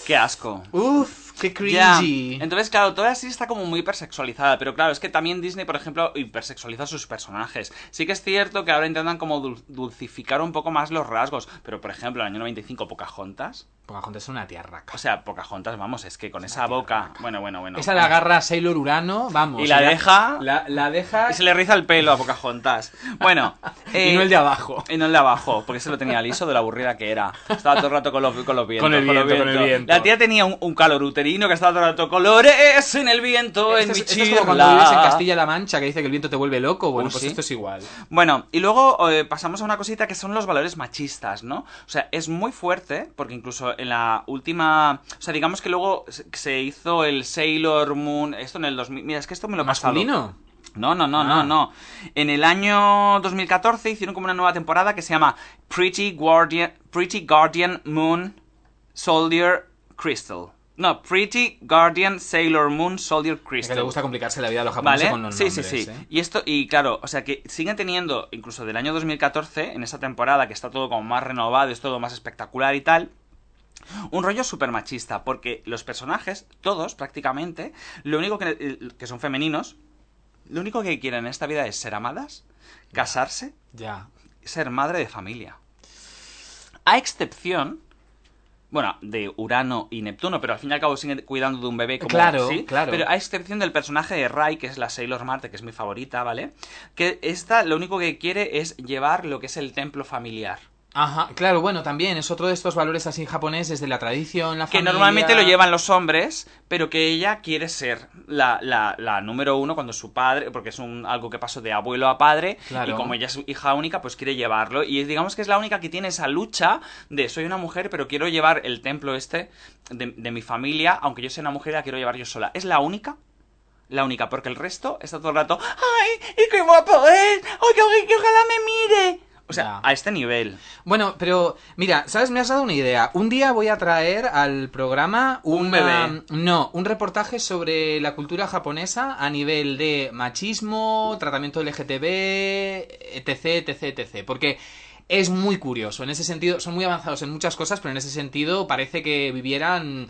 Qué asco. uff, qué cringy. Entonces, claro, toda serie está como muy hipersexualizada, pero claro, es que también Disney, por ejemplo, hipersexualiza a sus personajes. Sí que es cierto que ahora intentan como dul- dulcificar un poco más los rasgos, pero por ejemplo, en el año 95 Pocahontas, Pocahontas es una tiarraca. o sea, Pocahontas, vamos, es que con esa boca, bueno, bueno, bueno. Esa la agarra Sailor Urano, vamos. Y la deja- La, la deja. Y se le riza el pelo a Pocahontas. Bueno, <laughs> eh, y no el de abajo. Y no el de abajo, porque se lo tenía liso de la aburrida que era. Estaba todo el rato con los, con los vientos. Con el viento, con el viento. La tía tenía un, un calor uterino que estaba todo el rato colores en el viento, en mi es, esto es como cuando chirla". vives en Castilla-La Mancha que dice que el viento te vuelve loco. Bueno, Uh, pues sí. esto es igual. Bueno, y luego eh, pasamos a una cosita que son los valores machistas, ¿no? O sea, es muy fuerte, porque incluso en la última... O sea, digamos que luego se- hizo el Sailor Moon... Esto en el 2000... Mira, es que esto me lo he pasado. ¿Masculino? No, no, no, Ah. no, no. En el año 2014 hicieron como una nueva temporada que se llama Pretty Guardian, Pretty Guardian Moon Soldier Crystal. No, Pretty Guardian Sailor Moon Soldier Es que Crystal. le gusta complicarse la vida a los japoneses ¿Vale? con los sí, nombres, sí, sí. ¿eh? Y esto, y claro, o sea que siguen teniendo, incluso del año 2014, en esa temporada que está todo como más renovado, es todo más espectacular y tal. Un rollo súper machista, porque los personajes, todos prácticamente, lo único que, que son femeninos, lo único que quieren en esta vida es ser amadas, casarse, Ya. ser madre de familia. A excepción, bueno, de Urano y Neptuno, pero al fin y al cabo siguen cuidando de un bebé como Claro, ¿sí? claro. Pero a excepción del personaje de Rai, que es la Sailor Marte, que es mi favorita, ¿vale? Que esta lo único que quiere es llevar lo que es el templo familiar. Ajá, claro, bueno, también es otro de estos valores así japoneses de la tradición, la Que familia... normalmente lo llevan los hombres, pero que ella quiere ser la, la, la número uno cuando su padre, porque es un, algo que pasó de abuelo a padre, Claro. y como ella es hija única, pues quiere llevarlo. Y digamos que es la única que tiene esa lucha de soy una mujer, pero quiero llevar el templo este de, de mi familia, aunque yo sea una mujer, la quiero llevar yo sola. Es la única. La única, porque el resto está todo el rato, ¡ay! ¡Y qué guapo es! ¡Ay, que, que ojalá me mire! O sea, Ya. a este nivel. Bueno, pero mira, ¿sabes? Me has dado una idea. Un día voy a traer al programa Un una- bebé. No, un reportaje sobre la cultura japonesa a nivel de machismo, tratamiento LGTB, etc, etc, etc. Porque es muy curioso. En ese sentido, son muy avanzados en muchas cosas, pero en ese sentido parece que vivieran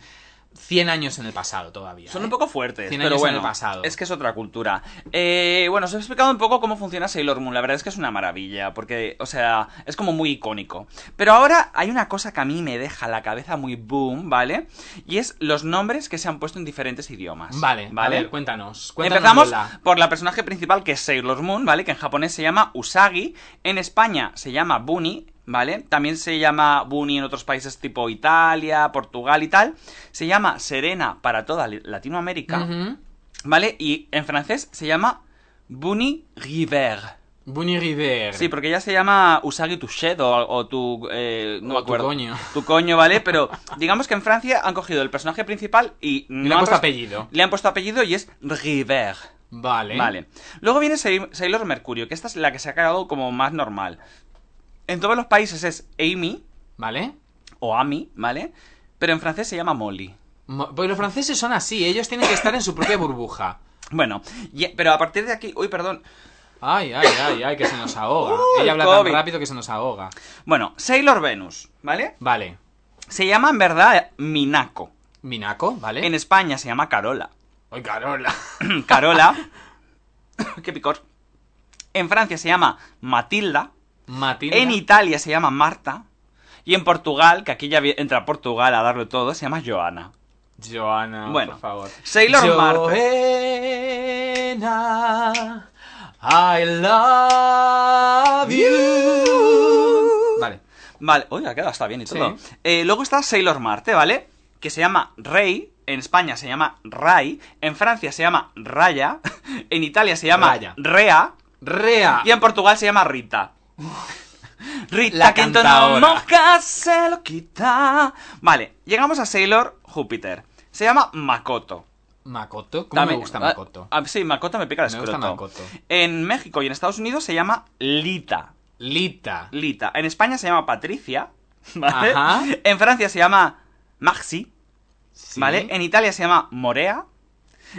100 años en el pasado todavía. Son ¿eh? un poco fuertes, 100 pero años en bueno, el pasado. es que es otra cultura. Eh, bueno, os he explicado un poco cómo funciona Sailor Moon. La verdad es que es una maravilla, porque, o sea, es como muy icónico. Pero ahora hay una cosa que a mí me deja la cabeza muy boom, ¿vale? Y es los nombres que se han puesto en diferentes idiomas. Vale, ¿vale? a ver, cuéntanos. cuéntanos, Empezamos por la personaje principal que es Sailor Moon, ¿vale? Que en japonés se llama Usagi, en España se llama Bunny, ¿vale? También se llama Bunny en otros países tipo Italia, Portugal y tal. Se llama Serena para toda Latinoamérica. ¿vale? Y en francés se llama Bunny River. Bunny River. Sí, porque ella se llama Usagi Touchet o, o tu... eh, no O me tu acuerdo. coño. Tu coño, ¿vale? Pero digamos que en Francia han cogido el personaje principal y... no le han puesto apellido. Le han puesto apellido y es River. Vale. Vale. Luego viene Sail- Sailor Mercurio, que esta es la que se ha quedado como más normal. En todos los países es Amy Vale. o Amy, ¿vale? Pero en francés se llama Molly. Mo- Pues los franceses son así, ellos tienen que estar en su propia burbuja. Bueno, y- pero a partir de aquí... Uy, perdón. Ay, ay, ay, ay, que se nos ahoga. Uh, Ella habla tan rápido que se nos ahoga. Bueno, Sailor Venus, ¿vale? Vale. Se llama en verdad Minako. Minako, ¿vale? En España se llama Carola. Ay, Carola. <coughs> Carola. <coughs> <coughs> Qué picor. En Francia se llama Matilda. Matilda. En Italia se llama Marta. Y en Portugal, que aquí ya entra Portugal a darlo todo, se llama Joana. Joana, Bueno, por favor. Sailor Marte. Joanna, I love you. Vale. Vale, uy, ha quedado hasta bien y Sí. todo. Eh, luego está Sailor Marte, ¿vale? Que se llama Rey. En España se llama Rai. En Francia se llama Raya. <laughs> En Italia se llama Raya. Rea. Rea. Y en Portugal se llama Rita. Rita La que se lo quita. Vale, llegamos a Sailor Júpiter. Se llama Makoto. Makoto. ¿Cómo me gusta ah, Makoto? ah, sí, Makoto me pica el Me gusta escroto. Makoto. En México y en Estados Unidos se llama Lita. Lita. Lita. En España se llama Patricia. <laughs> ¿Vale? Ajá. En Francia se llama Maxi. Sí. ¿Vale? En Italia se llama Morea.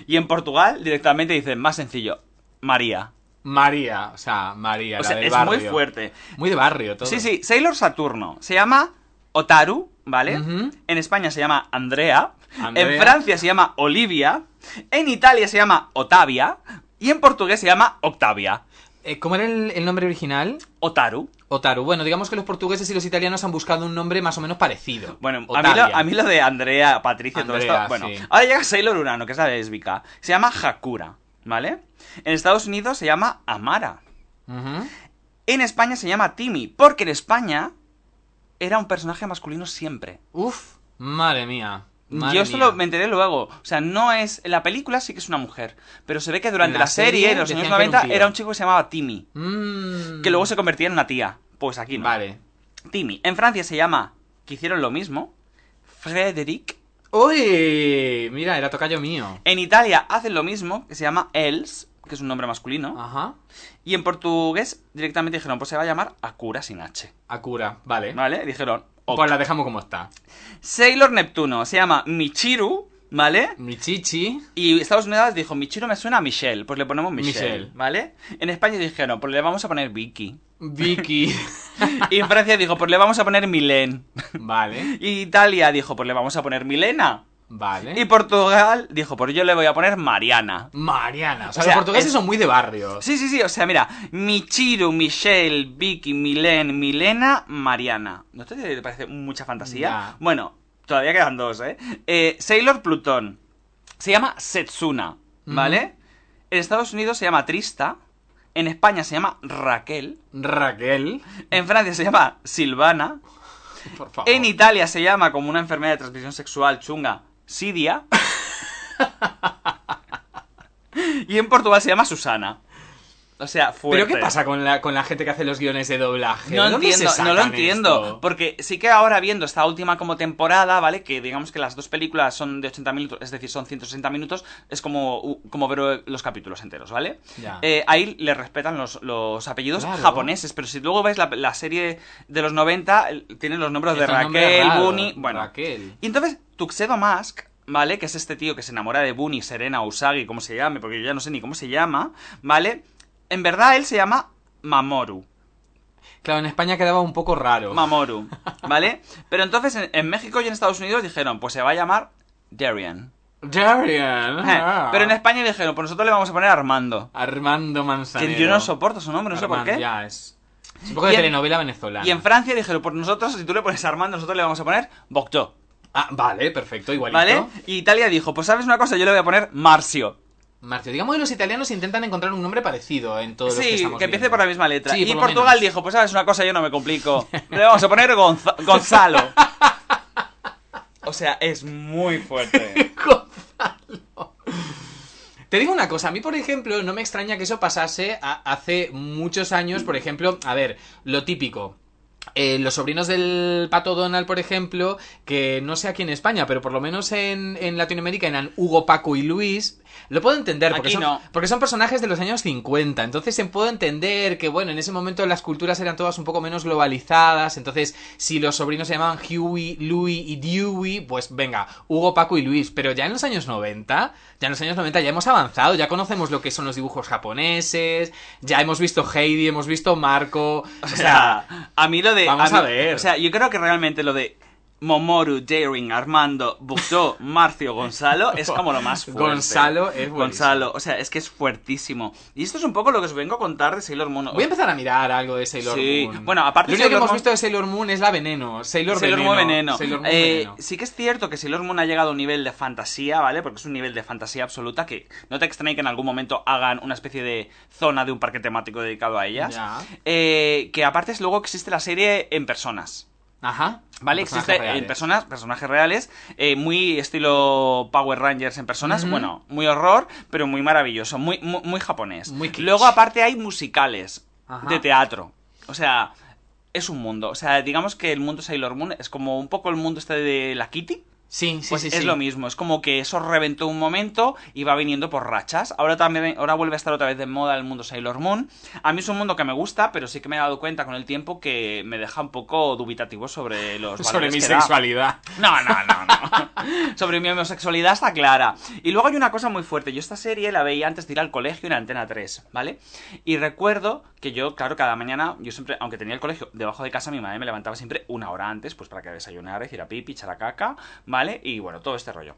Y en Portugal directamente dicen más sencillo, María. María, o sea, María, O la sea, del es barrio. muy fuerte. Muy de barrio todo. Sí, sí, Sailor Saturno. Se llama Otaru, ¿vale? En España se llama Andrea. Andrea. En Francia se llama Olivia. En Italia se llama Otavia. Y en portugués se llama Octavia. Eh, ¿Cómo era el, el nombre original? Otaru. Otaru. Bueno, digamos que los portugueses y los italianos han buscado un nombre más o menos parecido. Bueno, a mí, lo, a mí lo de Andrea, Patricia, todo Andrea, esto. Bueno, sí. ahora llega Sailor Urano, que es la lésbica. Se llama Hakura, ¿vale? En Estados Unidos se llama Amara. En España se llama Timmy, porque en España era un personaje masculino siempre. Uf, madre mía. madre Yo esto mía. lo, me enteré luego. O sea, no es. En la película sí que es una mujer. Pero se ve que durante la la, serie, en los años decían que era un 90, tío. era un chico que se llamaba Timmy. Mm. Que luego se convertía en una tía. Pues aquí no. Vale. Timmy. En Francia se llama. Que hicieron lo mismo. Frederick. ¡Uy! Mira, era tocayo mío. En Italia hacen lo mismo, que se llama Els, que es un nombre masculino. Ajá. Y en portugués directamente dijeron, pues se va a llamar Akura sin H. Akura, vale. ¿Vale? Dijeron, ok. Pues la dejamos como está. Sailor Neptuno se llama Michiru, ¿vale? Michichi. Y Estados Unidos dijo, Michiru me suena a Michelle, pues le ponemos Michelle, Michelle. ¿vale? En España dijeron, pues le vamos a poner Vicky. Vicky. <laughs> Y Francia dijo, pues le vamos a poner Milen. vale. Y Italia dijo, pues le vamos a poner Milena. Vale. Y Portugal dijo, pues yo le voy a poner Mariana. Mariana. O sea, O sea, los portugueses es- son muy de barrio. Sí, sí, sí, o sea, mira, Michiru, Michelle, Vicky, Milen, Milena, Mariana. ¿No te parece mucha fantasía? Ya. Bueno, todavía quedan dos, ¿eh? Eh, Sailor Plutón. Se llama Setsuna, ¿vale? En Estados Unidos se llama Trista. En España se llama Raquel. Raquel. En Francia se llama Silvana. Por favor. En Italia se llama como una enfermedad de transmisión sexual chunga Sidia. <laughs> y en Portugal se llama Susana. O sea, fuerte. ¿Pero qué pasa con la, con la gente que hace los guiones de doblaje? No ¿De dónde entiendo, no lo entiendo. esto? Porque sí que ahora viendo esta última como temporada, ¿vale? Que digamos que las dos películas son de 80 minutos, es decir, son 160 minutos, es como, como ver los capítulos enteros, ¿vale? Ya. Eh, ahí le respetan los, los apellidos Claro. japoneses, pero si luego ves la, la serie de los 90, el- tienen los nombres de Estos Raquel. Bunny, bueno. Raquel. Y entonces, Tuxedo Mask, ¿vale? Que es este tío que se enamora de Bunny, Serena, Usagi, como se llame, porque yo ya no sé ni cómo se llama, ¿vale? En verdad él se llama Mamoru. Claro, en España quedaba un poco raro. Mamoru, <laughs> ¿vale? Pero entonces en, en México y en Estados Unidos dijeron, pues se va a llamar Darian. Darian. Eh, Ah. Pero en España dijeron, pues nosotros le vamos a poner Armando. Armando Manzanero. Que yo no soporto su nombre, no sé por qué. Ya, es... es un poco de en- telenovela venezolana. Y en Francia dijeron, pues nosotros, si tú le pones Armando, nosotros le vamos a poner Bocto. Ah, vale, perfecto, igualito. ¿Vale? Y Italia dijo, pues sabes una cosa, yo le voy a poner Marcio. Marcio, digamos que los italianos intentan encontrar un nombre parecido en todos los que Sí, estamos que empiece viendo. por la misma letra. Sí, y por Portugal menos. dijo, pues sabes una cosa, yo no me complico. <laughs> Le vamos a poner Gonza- Gonzalo. O sea, es muy fuerte. <laughs> Gonzalo. Te digo una cosa, a mí por ejemplo no me extraña que eso pasase a- hace muchos años, por ejemplo, a ver, lo típico. Eh, los sobrinos del Pato Donald, por ejemplo, que no sé aquí en España, pero por lo menos en, en Latinoamérica eran Hugo, Paco y Luis, lo puedo entender, porque, Aquí son, no. porque son personajes de los años 50, entonces se puedo entender que, bueno, en ese momento las culturas eran todas un poco menos globalizadas, entonces si los sobrinos se llamaban Huey, Louis y Dewey, pues venga, Hugo, Paco y Luis, pero ya en los años 90, ya en los años 90 ya hemos avanzado, ya conocemos lo que son los dibujos japoneses, ya hemos visto Heidi, hemos visto Marco, O sea, <laughs> a mí lo de. vamos mí- a ver. O sea, yo creo que realmente lo de Momoru, Daring, Armando, Bukto, Marcio, Gonzalo es como lo más <laughs> fuerte. Gonzalo es buenísimo. Gonzalo, o sea, es que es fuertísimo. Y esto es un poco lo que os vengo a contar de Sailor Moon. Voy a empezar a mirar algo de Sailor Sí. Moon. Bueno, aparte Lo único que hemos Moon- visto de Sailor Moon es la veneno. Sailor, Sailor veneno. Moon Veneno. Sailor Moon Eh, Veneno. Sí que es cierto que Sailor Moon ha llegado a un nivel de fantasía, ¿vale? Porque es un nivel de fantasía absoluta que no te extrañe que en algún momento hagan una especie de zona de un parque temático dedicado a ellas. Ya. Eh, que aparte es luego existe la serie en personas. Ajá. ¿Vale? Personajes Existe reales. en personas, personajes reales, eh, muy estilo Power Rangers en personas, bueno, muy horror, pero muy maravilloso, muy, muy, muy japonés. Muy. Luego aparte hay musicales Ajá. de teatro. O sea, es un mundo. O sea, digamos que el mundo Sailor Moon es como un poco el mundo este de la Kitty. Sí, sí, Pues sí. es sí. lo mismo, es como que eso reventó un momento y va viniendo por rachas. Ahora también, ahora vuelve a estar otra vez de moda el mundo Sailor Moon. A mí es un mundo que me gusta, pero sí que me he dado cuenta con el tiempo que me deja un poco dubitativo sobre los <laughs> Sobre mi que da. sexualidad. No, no, no, no. <laughs> Sobre mi homosexualidad está clara. Y luego hay una cosa muy fuerte. Yo esta serie la veía antes de ir al colegio en Antena 3, ¿vale? Y recuerdo que yo, claro, cada mañana, yo siempre, aunque tenía el colegio debajo de casa, mi madre me levantaba siempre una hora antes, pues para que desayunara, hiciera pipi, echara caca, ¿vale? Y bueno, todo este rollo.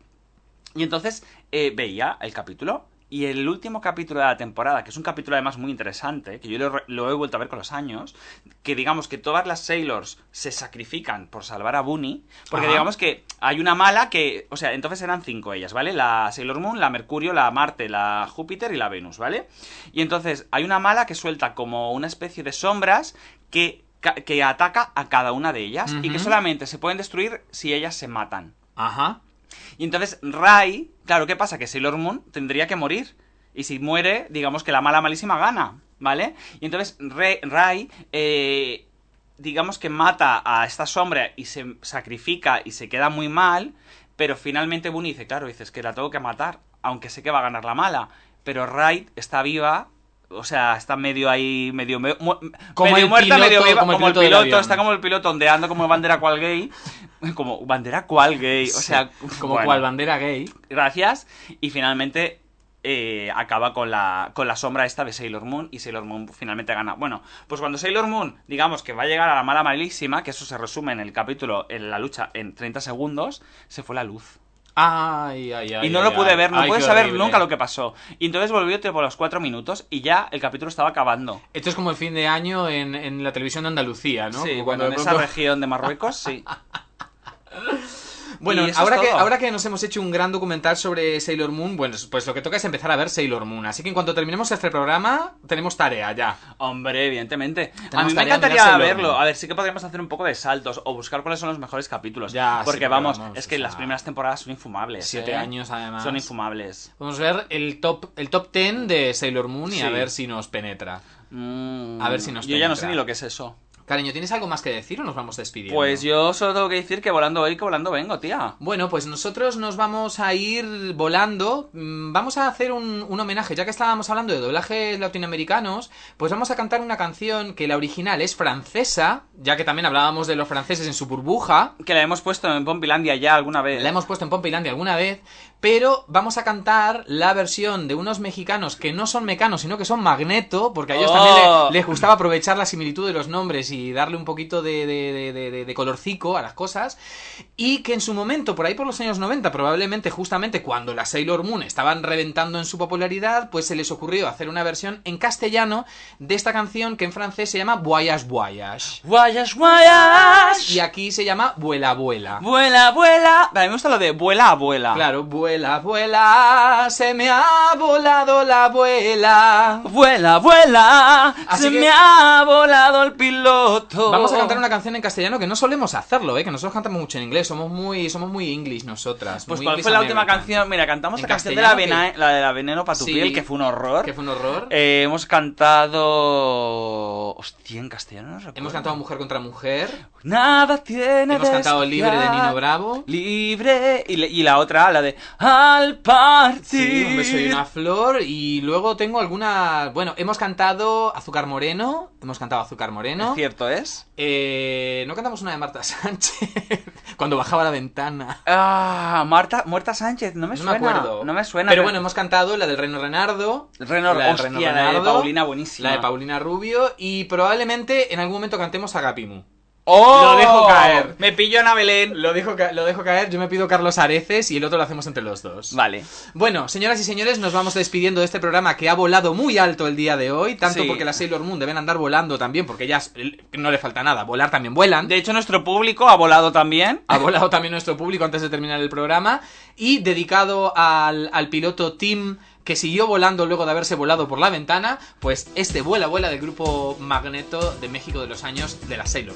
Y entonces eh, veía el capítulo. Y el último capítulo de la temporada, que es un capítulo además muy interesante, que yo lo, he vuelto a ver con los años, que digamos que todas las Sailors se sacrifican por salvar a Bunny, porque Ajá. digamos que hay una mala que, o sea, entonces eran cinco ellas, ¿vale? La Sailor Moon, la Mercurio, la Marte, la Júpiter y la Venus, ¿vale? Y entonces hay una mala que suelta como una especie de sombras que, que ataca a cada una de ellas y que solamente se pueden destruir si ellas se matan. Ajá. Y entonces Rai, claro, ¿qué pasa? Que Sailor Moon tendría que morir. Y si muere, digamos que la mala malísima gana, ¿vale? Y entonces Re- Rai eh, digamos que mata a esta sombra y se sacrifica y se queda muy mal, pero finalmente Bunny dice, claro, dices que la tengo que matar, aunque sé que va a ganar la mala, pero Raid está viva. O sea, está medio ahí, medio, Como medio el muerta, piloto- medio viva, como como el piloto está como el piloto ondeando como bandera cual gay, <laughs> como bandera cual gay, o sea, Como bueno cual bandera gay. gracias. Y finalmente eh, acaba con la, con la sombra esta de Sailor Moon y Sailor Moon finalmente gana. Bueno, pues cuando Sailor Moon, digamos que va a llegar a la mala malísima, que eso se resume en el capítulo, en la lucha en 30 segundos, se fue la luz. Ay, ay, ay. y no lo pude ver, no qué saber horrible. nunca lo que pasó. Y entonces volvió a los 4 minutos y ya el capítulo estaba acabando. Esto es como el fin de año en, en la televisión de Andalucía, ¿no? Sí, Como cuando en esa región de Marruecos, sí. <laughs> Bueno, ahora que, ahora que nos hemos hecho un gran documental sobre Sailor Moon, bueno, pues lo que toca es empezar a ver Sailor Moon. Así que en cuanto terminemos este programa, tenemos tarea ya. Hombre, evidentemente. A mí me encantaría verlo. Moon. A ver, sí que podríamos hacer un poco de saltos o buscar cuáles son los mejores capítulos. Ya, Porque vamos, vamos, es que o las primeras temporadas son infumables. siete ¿eh? años, además. Son infumables. Vamos a ver el top, el top 10 de Sailor Moon y a ver si nos penetra. Mm, A ver si nos Yo ya no sé ni lo que es eso. Cariño, ¿tienes algo más que decir o nos vamos despidiendo? Pues yo solo tengo que decir que volando voy, que volando vengo, tía. Bueno, pues nosotros nos vamos a ir volando. Mm, Vamos a hacer un, un homenaje, ya que estábamos hablando de doblajes latinoamericanos, pues vamos a cantar una canción que la original es francesa, ya que también hablábamos de los franceses en su burbuja. Que la hemos puesto en Pompilandia ya alguna vez. La hemos puesto en Pompilandia alguna vez, pero vamos a cantar la versión de unos mexicanos que no son mecanos, sino que son magneto, porque a ellos Oh. también le- les gustaba aprovechar la similitud de los nombres y darle un poquito de, de, de- de- colorcico a las cosas, y que en su momento, por ahí por los años 90, probablemente justamente cuando la Sailor Moon estaban reventando en su popularidad, pues se les ocurrió hacer una versión en castellano de esta canción que en francés se llama Voyage Voyage. Guayas, guayas. Y aquí se llama Vuela Vuela. Vuela, vuela. Mí me gusta lo de vuela, vuela. Claro, vuela, vuela, se me ha volado la abuela. Vuela, vuela. Así se que- me ha volado el piloto. Vamos a cantar una canción en castellano que no solemos hacerlo, ¿eh? Que nosotros cantamos mucho en inglés, somos muy, somos muy English nosotras. Pues muy ¿cuál English fue la última canción? Mira, cantamos la canción de la, vena, la de la veneno para tu Sí. piel, que fue un horror. Que fue un horror. Eh, hemos cantado... Hostia, en castellano no recuerdo. Hemos cantado Mujer contra Mujer. Nada tiene Hemos cantado Libre de. Nino Bravo. Libre. Y la otra, la de Al partir. Sí, un beso y una flor. Y luego tengo alguna. Bueno, hemos cantado Azúcar Moreno. Hemos cantado Azúcar Moreno. ¿Es cierto es? Eh, no cantamos una de Marta <laughs> Sánchez. Cuando bajaba la ventana. Ah, Marta, Muerta Sánchez, no me no suena. me acuerdo. No me suena. Pero bueno, hemos cantado la del Reno Renardo. Reno, la del hostia, Reno la de Paulina, buenísima. La de Paulina Rubio. Y probablemente en algún momento cantemos Agapimu. ¡Oh! Lo dejo caer. Me pillo Ana Belén. Lo dejo, lo dejo caer. Yo me pido Carlos Areces y el otro lo hacemos entre los dos. Vale. Bueno, señoras y señores, nos vamos despidiendo de este programa que ha volado muy alto el día de hoy, tanto Sí. porque las Sailor Moon deben andar volando también, porque ellas no le falta nada, volar también vuelan. De hecho, nuestro público ha volado también. Ha volado también nuestro público antes de terminar el programa y dedicado al, al piloto Tim que siguió volando luego de haberse volado por la ventana, pues este vuela vuela del grupo Magneto de México de los años de la Sailor.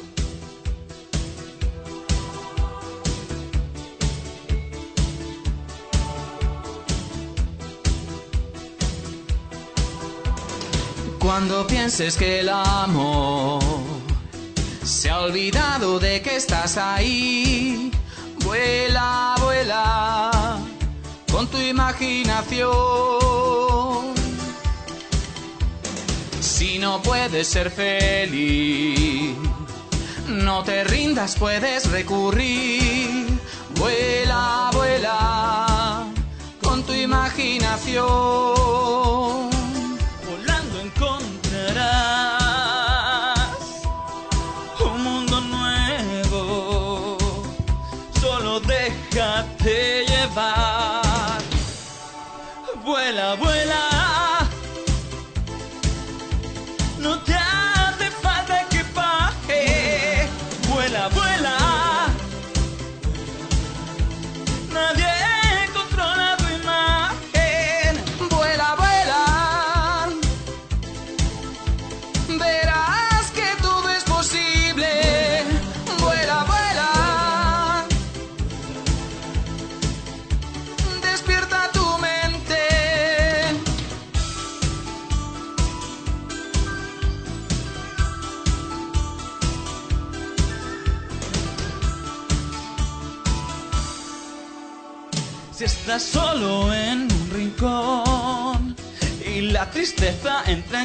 Cuando pienses que el amor se ha olvidado de que estás ahí, vuela, vuela con tu imaginación. Si no puedes ser feliz, no te rindas, puedes recurrir. Vuela, vuela con tu imaginación.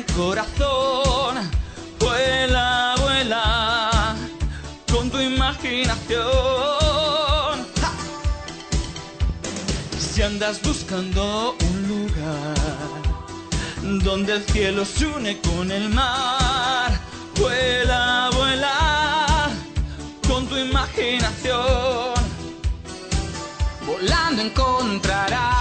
corazón, vuela, vuela con tu imaginación. Si andas buscando un lugar donde el cielo se une con el mar, vuela, vuela con tu imaginación. Volando encontrarás